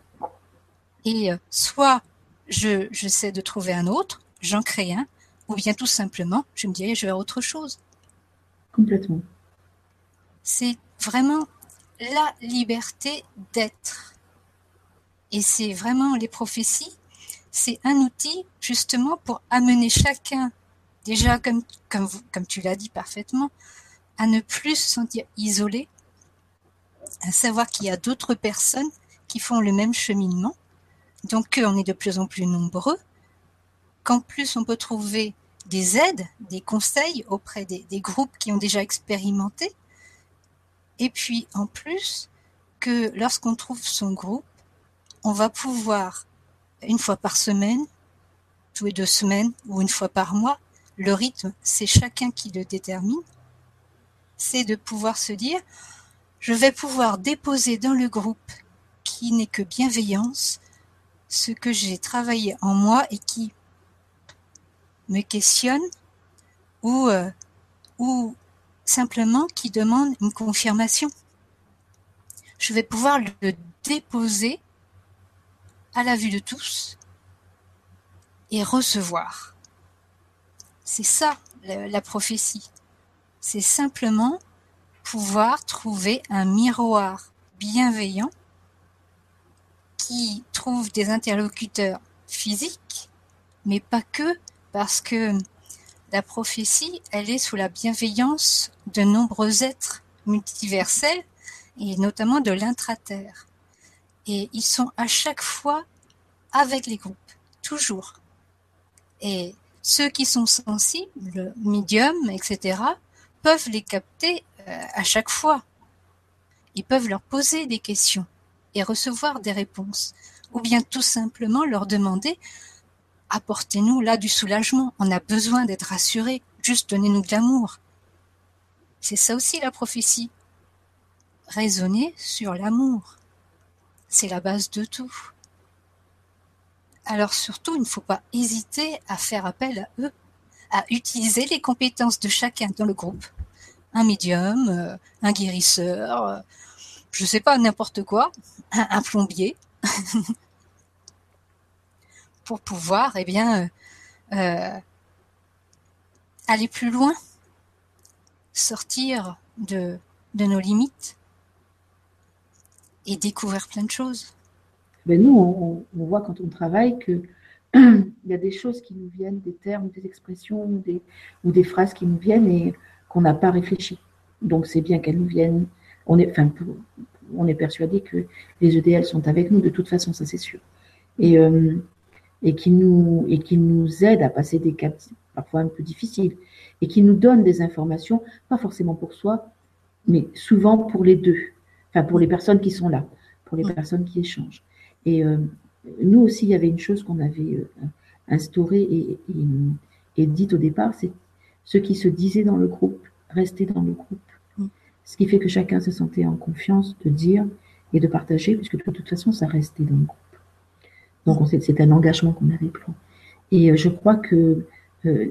Et euh, soit je j'essaie de trouver un autre, j'en crée un, ou bien tout simplement, je me dirige vers autre chose.
Complètement.
C'est vraiment la liberté d'être. Et c'est vraiment les prophéties, c'est un outil justement pour amener chacun déjà, comme, tu l'as dit parfaitement, à ne plus se sentir isolé, à savoir qu'il y a d'autres personnes qui font le même cheminement, donc on est de plus en plus nombreux, qu'en plus on peut trouver des aides, des conseils auprès des, groupes qui ont déjà expérimenté, et puis en plus que lorsqu'on trouve son groupe, on va pouvoir une fois par semaine, tous les deux semaines ou une fois par mois, le rythme, c'est chacun qui le détermine, c'est de pouvoir se dire, je vais pouvoir déposer dans le groupe qui n'est que bienveillance ce que j'ai travaillé en moi et qui me questionne ou, euh, ou simplement qui demande une confirmation. Je vais pouvoir le déposer à la vue de tous et recevoir. C'est ça la prophétie. C'est simplement pouvoir trouver un miroir bienveillant qui trouve des interlocuteurs physiques, mais pas que, parce que la prophétie, elle est sous la bienveillance de nombreux êtres multiversels, et notamment de l'intraterre. Et ils sont à chaque fois avec les groupes, toujours. Et ceux qui sont sensibles, médiums, etc., peuvent les capter euh, à chaque fois. Ils peuvent leur poser des questions et recevoir des réponses. Ou bien tout simplement leur demander apportez-nous là du soulagement. On a besoin d'être rassurés. Juste donnez-nous de l'amour. C'est ça aussi la prophétie. Raisonner sur l'amour. C'est la base de tout. Alors surtout, il ne faut pas hésiter à faire appel à eux, à utiliser les compétences de chacun dans le groupe. Un médium, euh, un guérisseur, euh, je sais pas, n'importe quoi, un, plombier, pour pouvoir, eh bien, euh, aller plus loin, sortir de, de nos limites et découvrir plein de choses.
Ben nous, on, on, voit quand on travaille que il y a des choses qui nous viennent, des termes, des expressions ou des, ou des phrases qui nous viennent et qu'on n'a pas réfléchi. Donc c'est bien qu'elles nous viennent. On est, enfin, on est persuadé que les EDL sont avec nous de toute façon, ça c'est sûr. Et, euh, et, qui nous, et qui nous aident à passer des cas parfois un peu difficiles et qui nous donnent des informations, pas forcément pour soi, mais souvent pour les deux, enfin pour les personnes qui sont là, pour les personnes qui échangent. Et euh, nous aussi, il y avait une chose qu'on avait euh, instaurée et, et, et dite au départ, c'est ceux qui se disaient dans le groupe, rester dans le groupe. Ce qui fait que chacun se sentait en confiance de dire et de partager, puisque de toute façon, ça restait dans le groupe. Donc, c'est un engagement qu'on avait pris. Et euh, je crois que euh,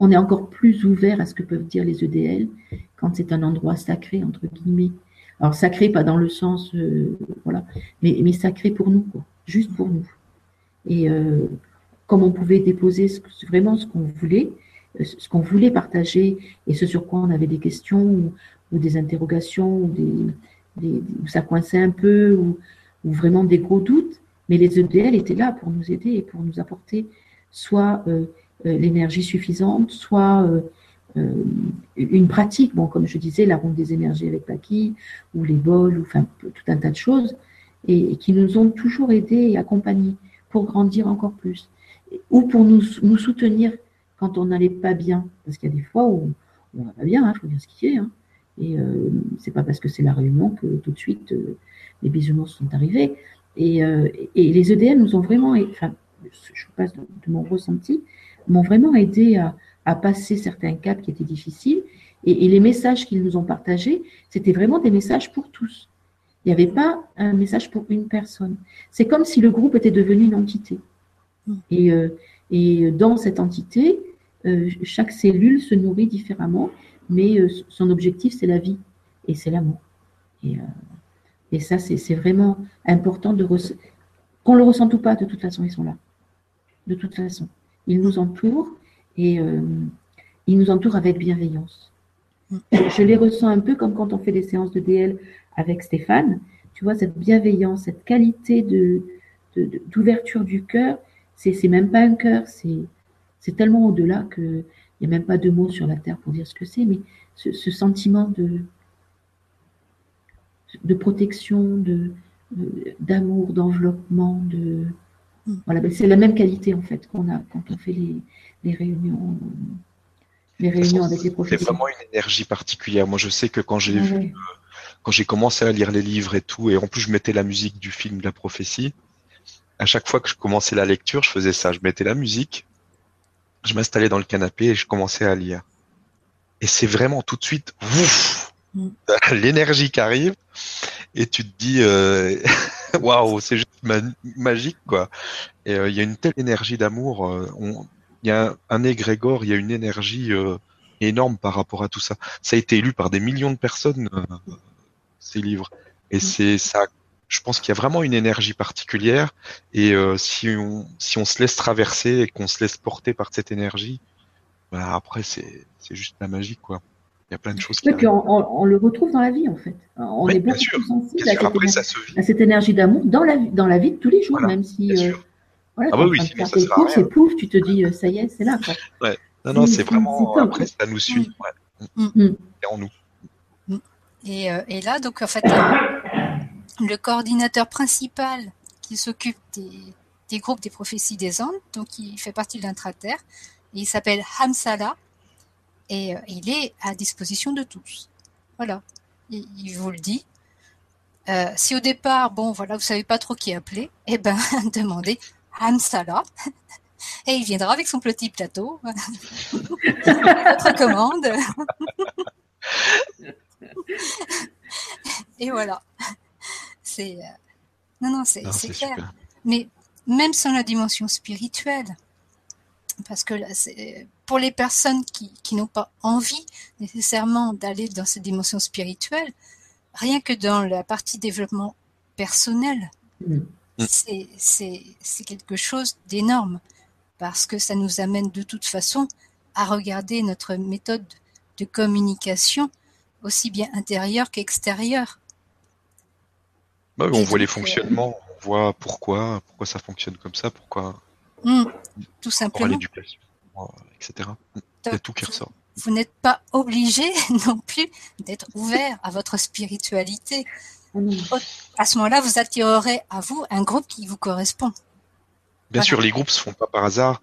on est encore plus ouvert à ce que peuvent dire les EDL quand c'est un endroit sacré, entre guillemets. Alors, sacré, pas dans le sens, euh, voilà, mais, sacré pour nous, quoi, juste pour nous. Et comme on pouvait déposer vraiment ce qu'on voulait, ce qu'on voulait partager et ce sur quoi on avait des questions ou, des interrogations ou des, des, où ça coinçait un peu ou, ou, vraiment des gros doutes, mais les EDL étaient là pour nous aider et pour nous apporter soit euh, euh, l'énergie suffisante, soit euh, une pratique, bon, comme je disais, la ronde des énergies avec Paki, ou les bols, ou enfin tout un tas de choses, et, qui nous ont toujours aidés et accompagnés pour grandir encore plus, ou pour nous, soutenir quand on n'allait pas bien, parce qu'il y a des fois où on va pas bien, il hein, faut dire ce hein, et euh, c'est pas parce que c'est la réunion que tout de suite les bisounours sont arrivés, et, euh, et, les EDL nous ont vraiment, enfin, je vous passe de, de mon ressenti, m'ont vraiment aidé à, à, passer certains caps qui étaient difficiles, et, et les messages qu'ils nous ont partagés, c'était vraiment des messages pour tous. Il n'y avait pas un message pour une personne. C'est comme si le groupe était devenu une entité. Et, euh, et dans cette entité, euh, chaque cellule se nourrit différemment, mais euh, son objectif, c'est la vie et c'est l'amour. Et, euh, et, ça, c'est vraiment important de qu'on le ressente ou pas, de toute façon, ils sont là. De toute façon. Ils nous entourent et euh, ils nous entourent avec bienveillance. Je les ressens un peu comme quand on fait des séances de DL avec Stéphane. Tu vois, cette bienveillance, cette qualité de d'ouverture du cœur, c'est même pas un cœur, c'est tellement au-delà que il n'y a même pas de mots sur la terre pour dire ce que c'est, mais ce, ce sentiment de, de protection, de, d'amour, d'enveloppement, de
Mm.
voilà, ben, c'est la même qualité en fait qu'on a quand on fait les, les réunions, les réunions avec les
C'est
professeurs.
vraiment une énergie particulière. Moi, je sais que quand j'ai
Ouais,
vu,
ouais.
quand j'ai commencé à lire les livres et tout, et en plus je mettais la musique du film de la prophétie, à chaque fois que je commençais la lecture, je faisais ça. Je mettais la musique, je m'installais dans le canapé et je commençais à lire. Et c'est vraiment tout de suite, ouf. l'énergie qui arrive, et tu te dis, euh, waouh, c'est juste ma- magique, quoi. Et euh, il y a une telle énergie d'amour. euh, Il y a un, un égrégore, il y a une énergie euh, énorme par rapport à tout ça. Ça a été lu par des millions de personnes, ces livres. Et
Mm.
c'est ça. Je pense qu'il y a vraiment une énergie particulière. Et si on si on se laisse traverser et qu'on se laisse porter par cette énergie, bah après c'est c'est juste la magie, quoi. Il y a plein de choses
Oui, on, on- on le retrouve dans la vie en fait. On
Oui,
est
bien
beaucoup
sûr.
plus sensible
Bien
à
après
énergie,
ça se vit.
à cette énergie d'amour dans la, vie- dans la vie de tous les jours,
Voilà,
même si
Bien
euh, voilà,
Ah bah oui, sinon ça sert à rien.
et plouf, tu te dis euh, ça y est, c'est là quoi.
Non, non,
C'est-
vraiment
c'est
après ça nous suit. Ouais.
Mm.
C'est en nous.
Et, euh, et là, donc en fait, euh, le coordinateur principal qui s'occupe des, des groupes des prophéties des Andes, donc il fait partie de l'intraterre, et il s'appelle Hamsala, et euh, il est à disposition de tous. Voilà, il, il vous le dit. Euh, si au départ, bon, voilà, vous savez pas trop qui appeler, eh ben, demandez Hamsala, et il viendra avec son petit plateau, votre commande. Et voilà. C'est euh, non non c'est clair.
super.
Mais même sans la dimension spirituelle, parce que là, c'est pour les personnes qui, qui n'ont pas envie nécessairement d'aller dans cette dimension spirituelle, rien que dans la partie développement personnel,
Mm.
Mm.
c'est c'est c'est quelque chose d'énorme parce que ça nous amène de toute façon à regarder notre méthode de communication aussi bien intérieure qu'extérieure.
Bah on voit les
euh,
fonctionnements, on voit pourquoi, pourquoi ça fonctionne comme ça, pourquoi
Mm, tout simplement.
l'éducation, euh, etc. Il y a tout qui ressort.
Vous n'êtes pas obligé non plus d'être ouvert à votre spiritualité. À ce moment-là, vous attirerez à vous un groupe qui vous correspond.
Bien
Voilà.
sûr, les groupes se font pas par hasard.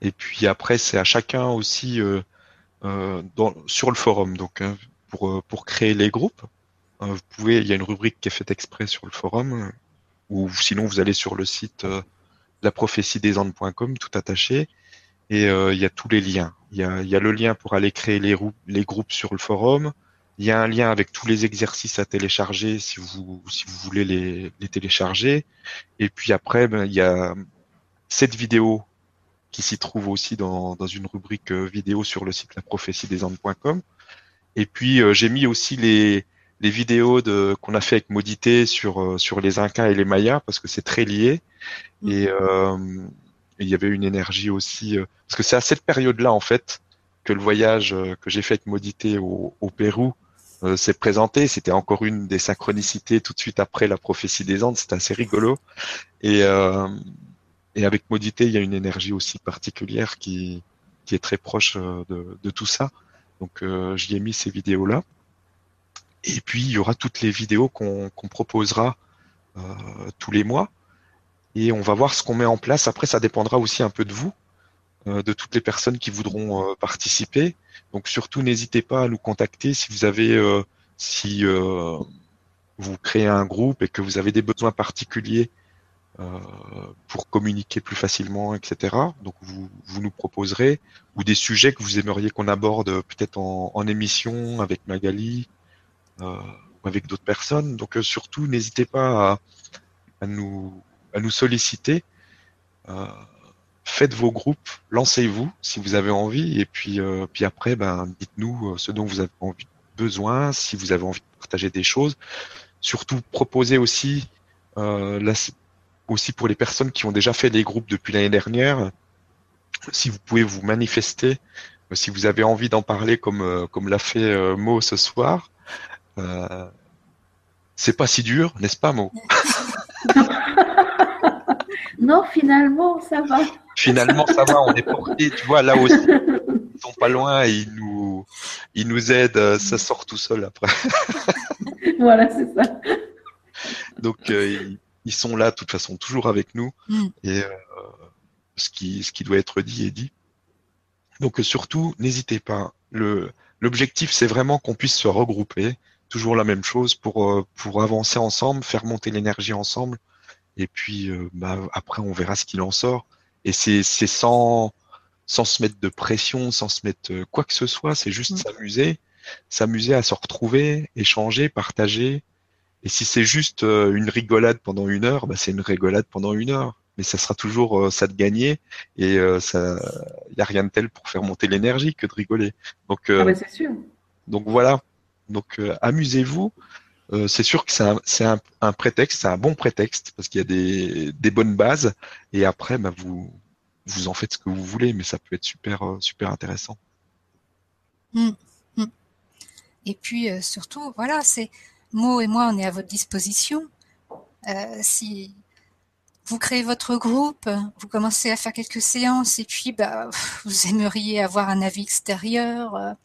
Et puis après, c'est à chacun aussi euh, euh, dans, sur le forum. Donc hein, pour pour créer les groupes, vous pouvez, il y a une rubrique qui est faite exprès sur le forum, ou sinon vous allez sur le site euh, laprophétiedesAndes.com, tout attaché, et euh, il y a tous les liens. Il y a, il y a le lien pour aller créer les, les groupes sur le forum. Il y a un lien avec tous les exercices à télécharger si vous si vous voulez les, les télécharger. Et puis après, ben, il y a cette vidéo qui s'y trouve aussi dans, dans une rubrique euh, vidéo sur le site laprophétiedesAndes.com. Et puis euh, j'ai mis aussi les, les vidéos de qu'on a fait avec Modité sur euh, sur les Incas et les Mayas parce que c'est très lié.
Mhm.
Et euh, il y avait une énergie aussi euh, parce que c'est à cette période-là en fait que le voyage euh, que j'ai fait avec Modité au, Pérou euh, s'est présenté. C'était encore une des synchronicités tout de suite après la prophétie des Andes. C'était assez rigolo. Et avec Modité, il y a une énergie aussi particulière qui, est très proche de, de tout ça. Donc j'y ai mis ces vidéos-là. Et puis il y aura toutes les vidéos qu'on proposera tous les mois. Et on va voir ce qu'on met en place. Après, ça dépendra aussi un peu de vous, euh, de toutes les personnes qui voudront euh, participer. Donc surtout, n'hésitez pas à nous contacter si vous avez, euh, si euh, vous créez un groupe et que vous avez des besoins particuliers euh, pour communiquer plus facilement, etc. Donc vous, vous nous proposerez ou des sujets que vous aimeriez qu'on aborde euh, peut-être en, en émission avec Magali ou avec d'autres personnes. Donc surtout n'hésitez pas à, à nous à nous solliciter. Euh, faites vos groupes, lancez-vous si vous avez envie et puis euh, puis après ben dites-nous euh, ce dont vous avez envie besoin, si vous avez envie de partager des choses. Surtout proposez aussi euh, aussi pour les personnes qui ont déjà fait des groupes depuis l'année dernière, si vous pouvez vous manifester, euh, si vous avez envie d'en parler comme euh, comme l'a fait Mo ce soir, euh, c'est pas si dur, n'est-ce pas Mo?
Non, finalement, ça va.
finalement, ça va, on est porté. Tu vois, là aussi, ils sont pas loin et ils nous, ils nous aident. euh, Ça sort tout seul après.
voilà, c'est ça.
Donc, euh, ils, ils sont là, de toute façon, toujours avec nous.
Mm.
Et euh, ce qui, ce qui doit être dit est dit. Donc, surtout, n'hésitez pas. Le, l'objectif, c'est vraiment qu'on puisse se regrouper. Toujours la même chose pour, pour avancer ensemble, faire monter l'énergie ensemble. Et puis, euh, bah, après, on verra ce qu'il en sort. Et c'est, sans, sans se mettre de pression, sans se mettre euh, quoi que ce soit. C'est juste
Mm.
s'amuser, s'amuser à se retrouver, échanger, partager. Et si c'est juste euh, une rigolade pendant une heure, bah, c'est une rigolade pendant une heure. Mais ça sera toujours euh, ça de gagner. Et euh, ça, il y a rien de tel pour faire monter l'énergie que de rigoler. Donc, euh,
Ah c'est sûr.
donc voilà. Donc euh, amusez-vous. Euh, c'est sûr que c'est un, prétexte, c'est un bon prétexte parce qu'il y a des, bonnes bases. Et après, bah, vous en faites ce que vous voulez, mais ça peut être super euh, super intéressant.
Et puis euh, surtout, voilà, c'est Mo et moi, on est à votre disposition. Si vous créez votre groupe, vous commencez à faire quelques séances et puis bah, vous aimeriez avoir un avis extérieur,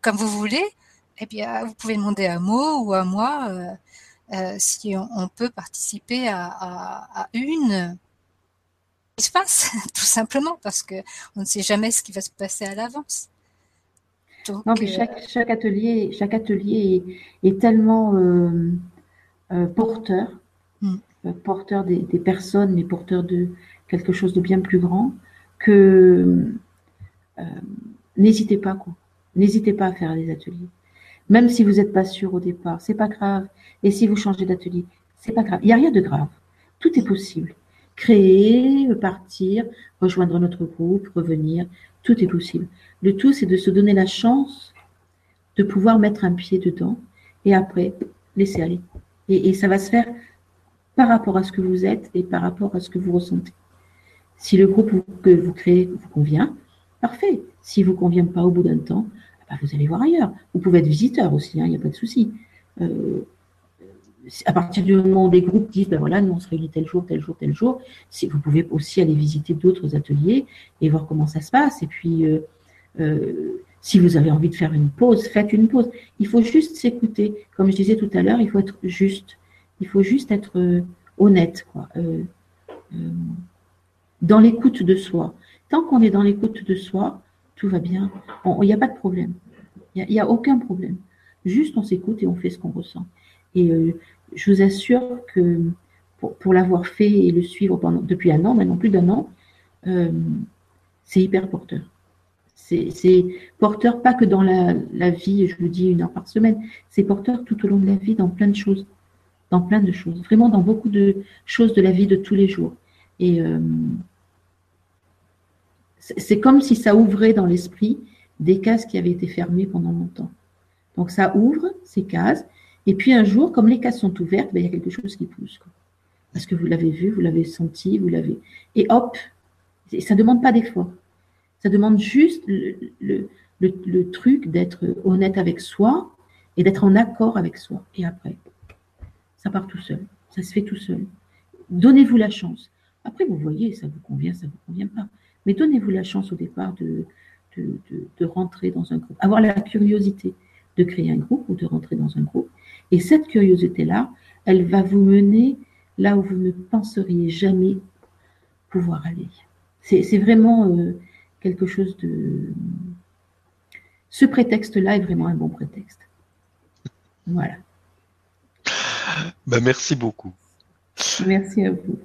comme vous voulez, eh bien, vous pouvez demander à Mo ou à moi euh, euh, si on, on peut participer à, à, à une qui se passe, tout simplement, parce que on ne sait jamais ce qui va se passer à l'avance. Donc,
Non, mais
euh,
chaque, chaque atelier, chaque atelier est, est tellement euh, euh, porteur,
Mm.
euh, porteur des, des personnes, mais porteur de quelque chose de bien plus grand, que euh, n'hésitez pas, quoi. N'hésitez pas à faire des ateliers. Même si vous n'êtes pas sûr au départ, c'est pas grave. Et si vous changez d'atelier, c'est pas grave. Il n'y a rien de grave. Tout est possible. Créer, partir, rejoindre notre groupe, revenir, tout est possible. Le tout, c'est de se donner la chance de pouvoir mettre un pied dedans et après, laisser aller. Et, et ça va se faire par rapport à ce que vous êtes et par rapport à ce que vous ressentez. Si le groupe que vous créez vous convient, parfait. Si vous convient pas au bout d'un temps, bah, vous allez voir ailleurs. Vous pouvez être visiteur aussi, hein, il n'y a pas de souci. Euh, à partir du moment où les groupes disent, ben voilà, nous on se réunit tel jour, tel jour, tel jour, vous pouvez aussi aller visiter d'autres ateliers et voir comment ça se passe. Et puis, euh, euh, si vous avez envie de faire une pause, faites une pause. Il faut juste s'écouter. Comme je disais tout à l'heure, il faut être juste. Il faut juste être honnête, quoi. Dans l'écoute de soi. Tant qu'on est dans l'écoute de soi, tout va bien. Il n'y a pas de problème. Il n'y a, aucun problème. Juste on s'écoute et on fait ce qu'on ressent. Et euh, je vous assure que pour, pour l'avoir fait et le suivre pendant, depuis un an, maintenant plus d'un an, euh, c'est hyper porteur. C'est porteur pas que dans la, la vie, je vous dis une heure par semaine, c'est porteur tout au long de la vie dans plein de choses. Dans plein de choses. Vraiment dans beaucoup de choses de la vie de tous les jours. Euh, c'est comme si ça ouvrait dans l'esprit des cases qui avaient été fermées pendant longtemps. Donc ça ouvre ces cases, et puis un jour, comme les cases sont ouvertes, ben, il y a quelque chose qui pousse. Parce que vous l'avez vu, vous l'avez senti, vous l'avez. Et hop, ça ne demande pas d'effort. Ça demande juste le, le, truc d'être honnête avec soi et d'être en accord avec soi. Et après, ça part tout seul. Ça se fait tout seul. Donnez-vous la chance. Après, vous voyez, ça vous convient, ça vous convient pas. Mais donnez-vous la chance au départ de, de, de, de rentrer dans un groupe. Avoir la curiosité de créer un groupe ou de rentrer dans un groupe. Et cette curiosité-là, elle va vous mener là où vous ne penseriez jamais pouvoir aller. C'est c'est vraiment euh, quelque chose de... Ce prétexte-là est vraiment un bon prétexte. Voilà.
Bah, merci beaucoup.
Merci à vous.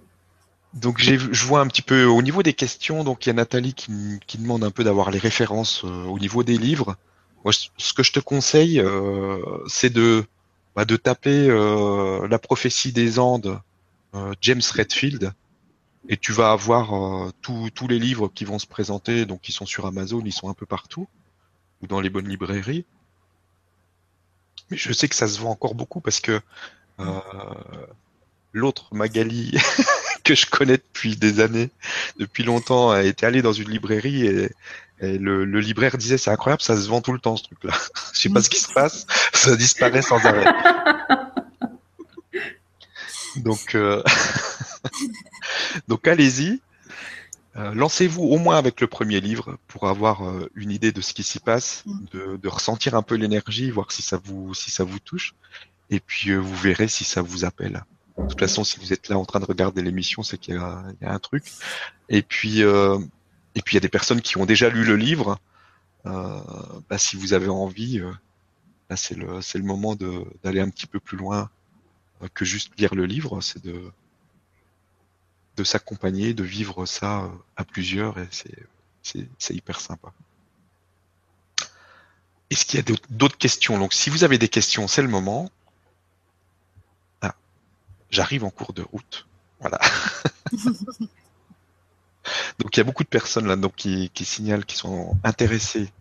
Donc je vois un petit peu au niveau des questions. Donc il y a Nathalie qui, demande un peu d'avoir les références euh, au niveau des livres. Ce que je te conseille, euh, c'est de bah, de taper euh, la prophétie des Andes, James Redfield, et tu vas avoir tous les livres qui vont se présenter. Donc ils sont sur Amazon, ils sont un peu partout ou dans les bonnes librairies. Mais je sais que ça se vend encore beaucoup parce que l'autre Magali que je connais depuis des années, depuis longtemps, a été allé dans une librairie et, et le, le libraire disait c'est incroyable, ça se vend tout le temps ce truc-là. Je sais pas ce qui se passe, ça disparaît sans arrêt. Donc, euh, donc allez-y. Euh, lancez-vous au moins avec le premier livre pour avoir euh, une idée de ce qui s'y passe,
Mm.
de, de ressentir un peu l'énergie, voir si ça vous si ça vous touche, et puis euh, vous verrez si ça vous appelle. De toute façon, si vous êtes là en train de regarder l'émission, c'est qu'il y y a un truc. Et puis euh, et puis il y a des personnes qui ont déjà lu le livre. Euh, bah, si vous avez envie, euh, là c'est le le moment d'aller un petit peu plus loin euh, que juste lire le livre, c'est de de s'accompagner, de vivre ça euh, à plusieurs et c'est hyper sympa. Est-ce qu'il y a d'autres questions? Donc si vous avez des questions, c'est le moment. J'arrive en cours de route. Voilà. donc il y a beaucoup de personnes là qui, qui signalent qui sont intéressées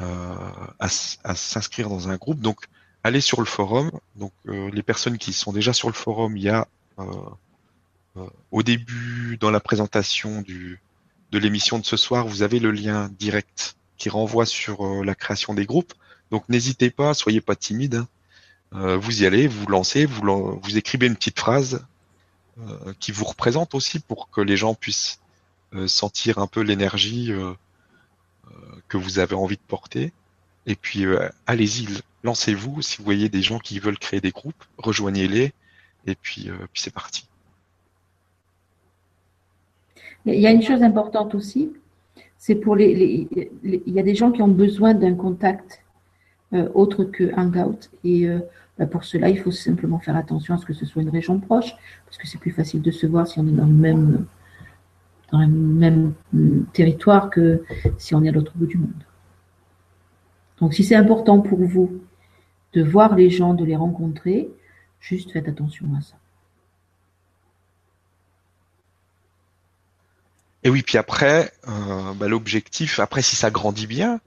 euh, à, s'inscrire dans un groupe. Donc allez sur le forum. Donc euh, les personnes qui sont déjà sur le forum, il y a euh, au début, dans la présentation de l'émission de ce soir, vous avez le lien direct qui renvoie sur la création des groupes. Donc n'hésitez pas, soyez pas timide. hein. Euh, vous y allez, vous lancez, vous, vous écrivez une petite phrase euh, qui vous représente aussi pour que les gens puissent euh, sentir un peu l'énergie que vous avez envie de porter. Et puis allez-y, lancez-vous. Si vous voyez des gens qui veulent créer des groupes, rejoignez-les. Et puis, c'est parti.
Il y a une chose importante aussi, c'est pour les, les- Il y a des gens qui ont besoin d'un contact autre que Hangout. Et euh, bah, pour cela, il faut simplement faire attention à ce que ce soit une région proche, parce que c'est plus facile de se voir si on est dans le même, dans le même hum, territoire que si on est à l'autre bout du monde. Donc, si c'est important pour vous de voir les gens, de les rencontrer, juste faites attention à ça.
Et oui, puis après, euh, bah, l'objectif, après si ça grandit bien, euh,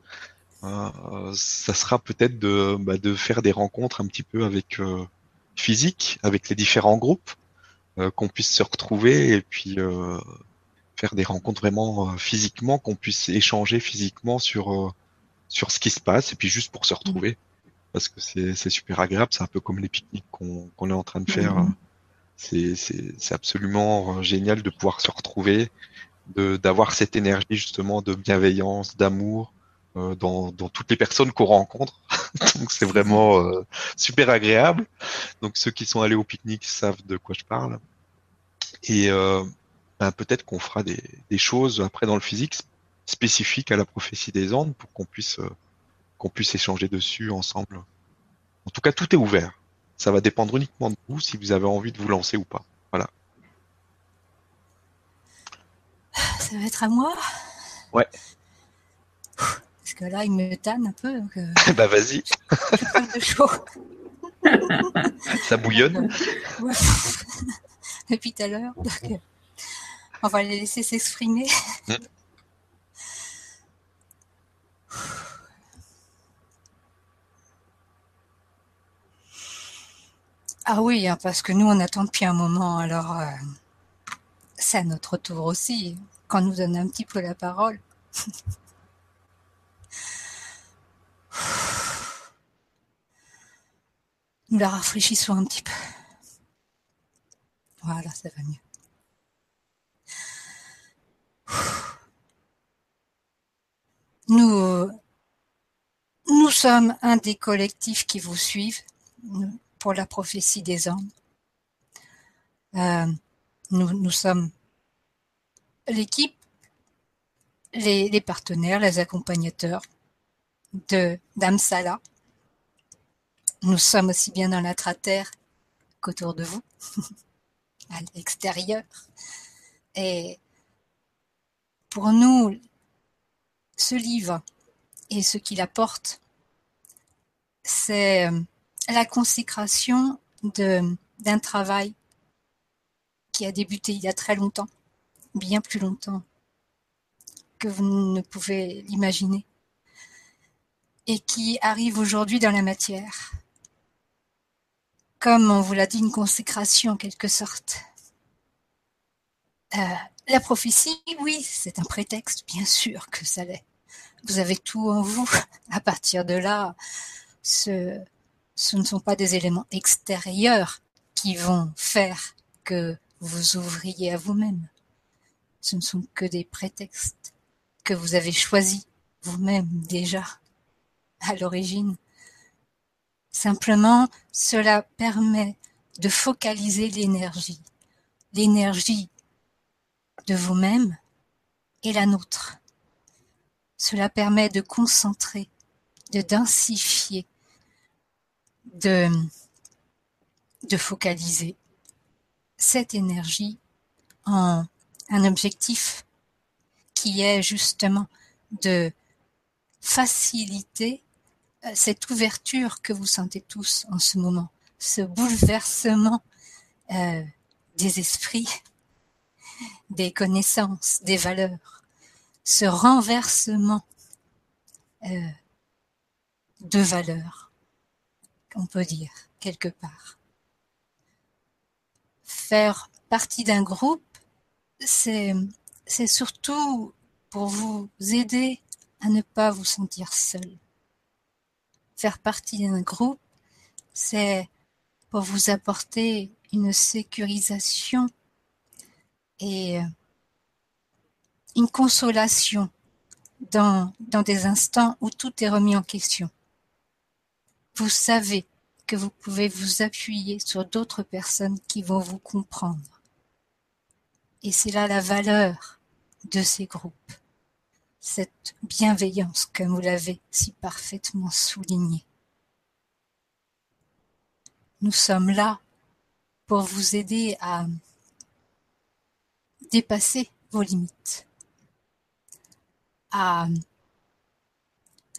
ça sera peut-être de, bah, de faire des rencontres un petit peu avec euh, physique, avec les différents groupes, euh, qu'on puisse se retrouver et puis euh, faire des rencontres vraiment euh, physiquement, qu'on puisse échanger physiquement sur euh, sur ce qui se passe et puis juste pour se retrouver, parce que c'est c'est super agréable, c'est un peu comme les pique-niques qu'on qu'on est en train de faire.
Mhm.
C'est c'est c'est absolument euh, génial de pouvoir se retrouver de d'avoir cette énergie justement de bienveillance, d'amour euh, dans, dans toutes les personnes qu'on rencontre. Donc c'est vraiment euh, super agréable. Donc ceux qui sont allés au pique-nique savent de quoi je parle. Et euh, ben, peut-être qu'on fera des, des choses après dans le physique spécifiques à la prophétie des Andes pour qu'on puisse euh, qu'on puisse échanger dessus ensemble. En tout cas, tout est ouvert. Ça va dépendre uniquement de vous si vous avez envie de vous lancer ou pas.
Ça va être à moi?
Ouais.
Parce que là, il me tanne un peu. Donc, euh,
bah vas-y,
de chaud.
ça bouillonne.
Ouais. Depuis tout à l'heure. donc, euh, on va les laisser s'exprimer.
Mm.
Ah oui, hein, parce que nous, on attend depuis un moment. Alors, euh, c'est à notre tour aussi, qu'on nous donne un petit peu la parole. Nous la rafraîchissons un petit peu. Voilà, ça va mieux. Nous, euh, nous sommes un des collectifs qui vous suivent pour la prophétie des hommes. Euh, nous, nous sommes l'équipe, les partenaires, les accompagnateurs de d'Amsala. Nous sommes aussi bien dans la terre qu'autour de vous, à l'extérieur. Et pour nous, ce livre et ce qu'il apporte, c'est euh, la consécration d'un travail qui a débuté il y a très longtemps, bien plus longtemps que vous ne pouvez l'imaginer, et qui arrive aujourd'hui dans la matière. Comme on vous l'a dit, une consécration en quelque sorte. Euh, la prophétie, oui, c'est un prétexte, bien sûr que ça l'est. Vous avez tout en vous. À partir de là, ce, ce ne sont pas des éléments extérieurs qui vont faire que vous ouvriez à vous-même. ce ne sont que des prétextes que vous avez choisis vous-même déjà à l'origine. Simplement, cela permet de focaliser l'énergie, l'énergie de vous-même et la nôtre. Cela permet de concentrer, de densifier, de, de focaliser cette énergie en un objectif qui est justement de faciliter cette ouverture que vous sentez tous en ce moment, ce bouleversement euh, des esprits, des connaissances, des valeurs, ce renversement euh, de valeurs, on peut dire, quelque part. Faire partie d'un groupe, c'est surtout pour vous aider à ne pas vous sentir seul. Faire partie d'un groupe, c'est pour vous apporter une sécurisation et euh, une consolation dans, dans des instants où tout est remis en question. Vous savez que vous pouvez vous appuyer sur d'autres personnes qui vont vous comprendre. Et c'est là la valeur de ces groupes, cette bienveillance comme vous l'avez si parfaitement souligné. Nous sommes là pour vous aider à dépasser vos limites, à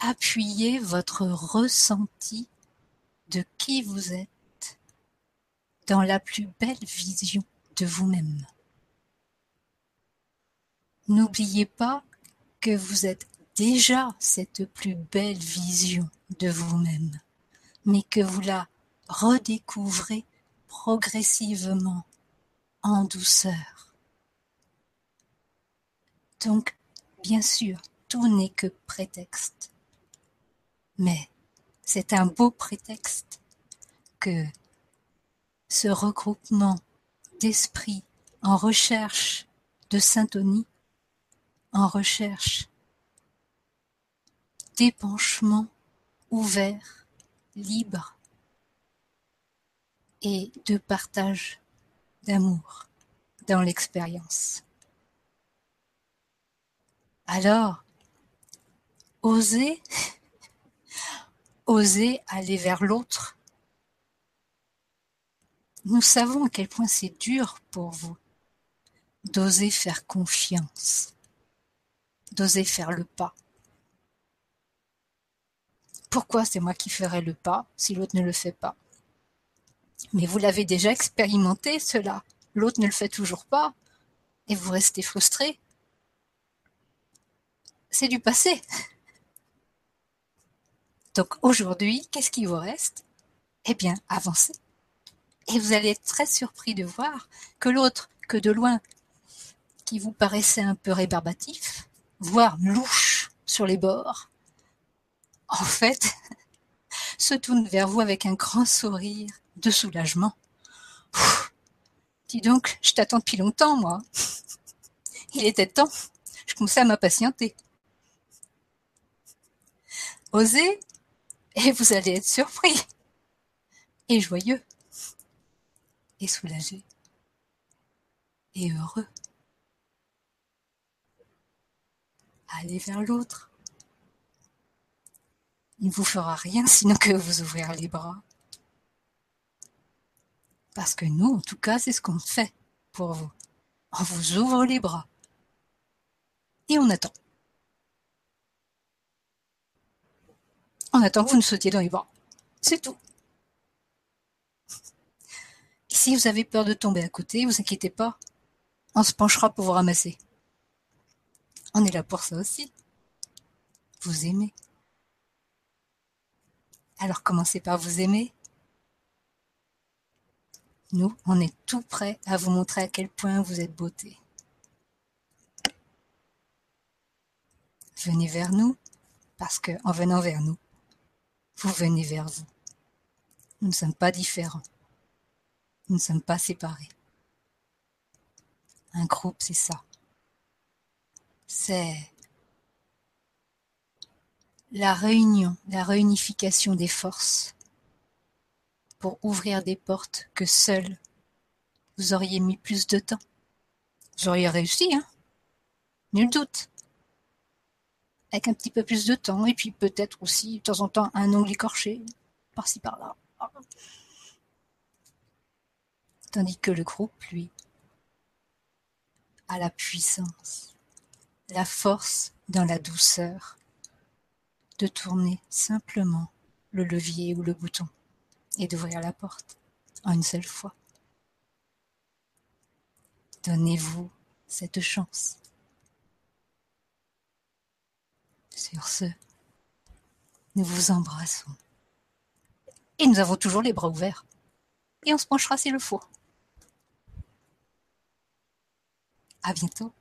appuyer votre ressenti de qui vous êtes dans la plus belle vision de vous-même. N'oubliez pas que vous êtes déjà cette plus belle vision de vous-même, mais que vous la redécouvrez progressivement, en douceur. Donc, bien sûr, tout n'est que prétexte. Mais c'est un beau prétexte que ce regroupement d'esprit en recherche de syntonie, en recherche d'épanchement ouvert, libre, et de partage d'amour dans l'expérience. Alors, osez, osez aller vers l'autre. Nous savons à quel point c'est dur pour vous d'oser faire confiance, d'oser faire le pas. Pourquoi c'est moi qui ferai le pas si l'autre ne le fait pas? Mais vous l'avez déjà expérimenté, cela. L'autre ne le fait toujours pas. Et vous restez frustré. C'est du passé. Donc aujourd'hui, qu'est-ce qui vous reste? Eh bien, avancez. Et vous allez être très surpris de voir que l'autre, que de loin, qui vous paraissait un peu rébarbatif, voire louche sur les bords, en fait, se tourne vers vous avec un grand sourire de soulagement. dis donc, je t'attends depuis longtemps, moi. Il était temps. Je commençais à m'impatienter. Osez, et vous allez être surpris, et joyeux, et soulagé, et heureux. Allez vers l'autre. Il ne vous fera rien sinon que vous ouvrir les bras parce que nous, en tout cas, c'est ce qu'on fait pour vous. On vous ouvre les bras. Et on attend. On attend que vous nous sautiez dans les bras. C'est tout. si vous avez peur de tomber à côté, vous inquiétez pas. On se penchera pour vous ramasser. On est là pour ça aussi. Vous aimez. Alors commencez par vous aimer? Nous, on est tout prêt à vous montrer à quel point vous êtes beauté. Venez vers nous, parce que en venant vers nous, vous venez vers vous. Nous ne sommes pas différents. Nous ne sommes pas séparés. Un groupe, c'est ça. C'est la réunion, la réunification des forces pour ouvrir des portes que seul vous auriez mis plus de temps. Vous auriez réussi, hein Nul doute. Avec un petit peu plus de temps, et puis peut-être aussi, de temps en temps, un ongle écorché, par-ci par-là. Tandis que le groupe, lui, a la puissance, la force dans la douceur de tourner simplement le levier ou le bouton et d'ouvrir la porte en une seule fois. Donnez-vous cette chance. Sur ce, nous vous embrassons. Et nous avons toujours les bras ouverts. Et on se penchera s'il le faut. À bientôt.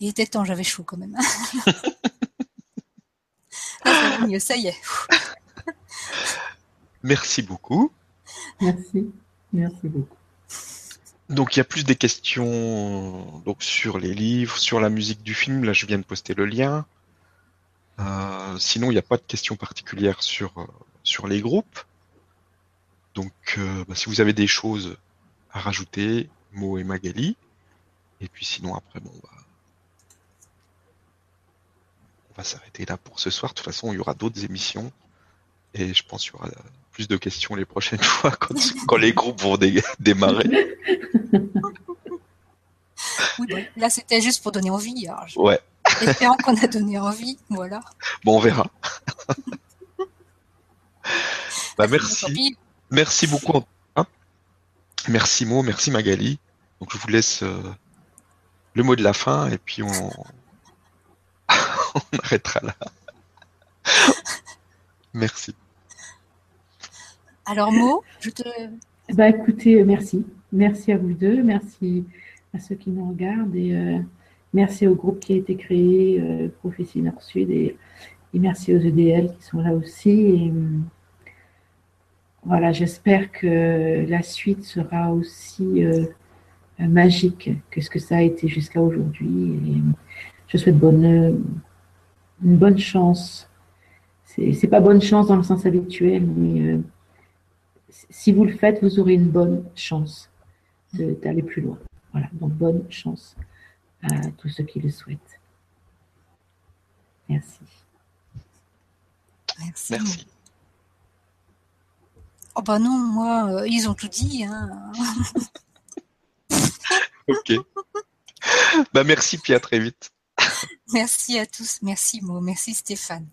Il était temps, j'avais chaud quand même. ça va mieux, ça y est.
Merci beaucoup.
Merci. Merci beaucoup.
Donc il y a plus des questions donc sur les livres, sur la musique du film. Là, je viens de poster le lien. Euh, sinon, il n'y a pas de questions particulières sur euh, sur les groupes. Donc, euh, bah, si vous avez des choses à rajouter, Mo et Magali. Et puis sinon, après, bon, bah, on va s'arrêter là pour ce soir. De toute façon, il y aura d'autres émissions. Et je pense qu'il y aura plus de questions les prochaines fois quand, quand les groupes vont dé- démarrer.
Oui, bon, là, c'était juste pour donner envie. Alors, je-
Ouais,
Espérons qu'on a donné envie. Voilà.
bon, on verra. bah, merci. Merci beaucoup. Antoine. Merci Mo, merci Magali. Donc je vous laisse euh, le mot de la fin et puis on, on arrêtera là. Merci.
Alors, Mo, je te.
Bah écoutez, merci. Merci à vous deux, merci à ceux qui nous regardent et euh, merci au groupe qui a été créé, euh, Prophétie Nord-Sud et, et merci aux EDL qui sont là aussi. Et, hum, voilà, j'espère que la suite sera aussi euh, magique que ce que ça a été jusqu'à aujourd'hui. Et je souhaite bonne, une bonne chance. C'est pas bonne chance dans le sens habituel, mais euh, si vous le faites, vous aurez une bonne chance d'aller plus loin. Voilà, donc bonne chance à tous ceux qui le souhaitent. Merci.
Merci.
Merci.
Oh, bah non, moi, euh, ils ont tout dit. Hein.
Ok. Bah merci puis à très vite.
Merci à tous. Merci, Mo. Merci, Stéphane.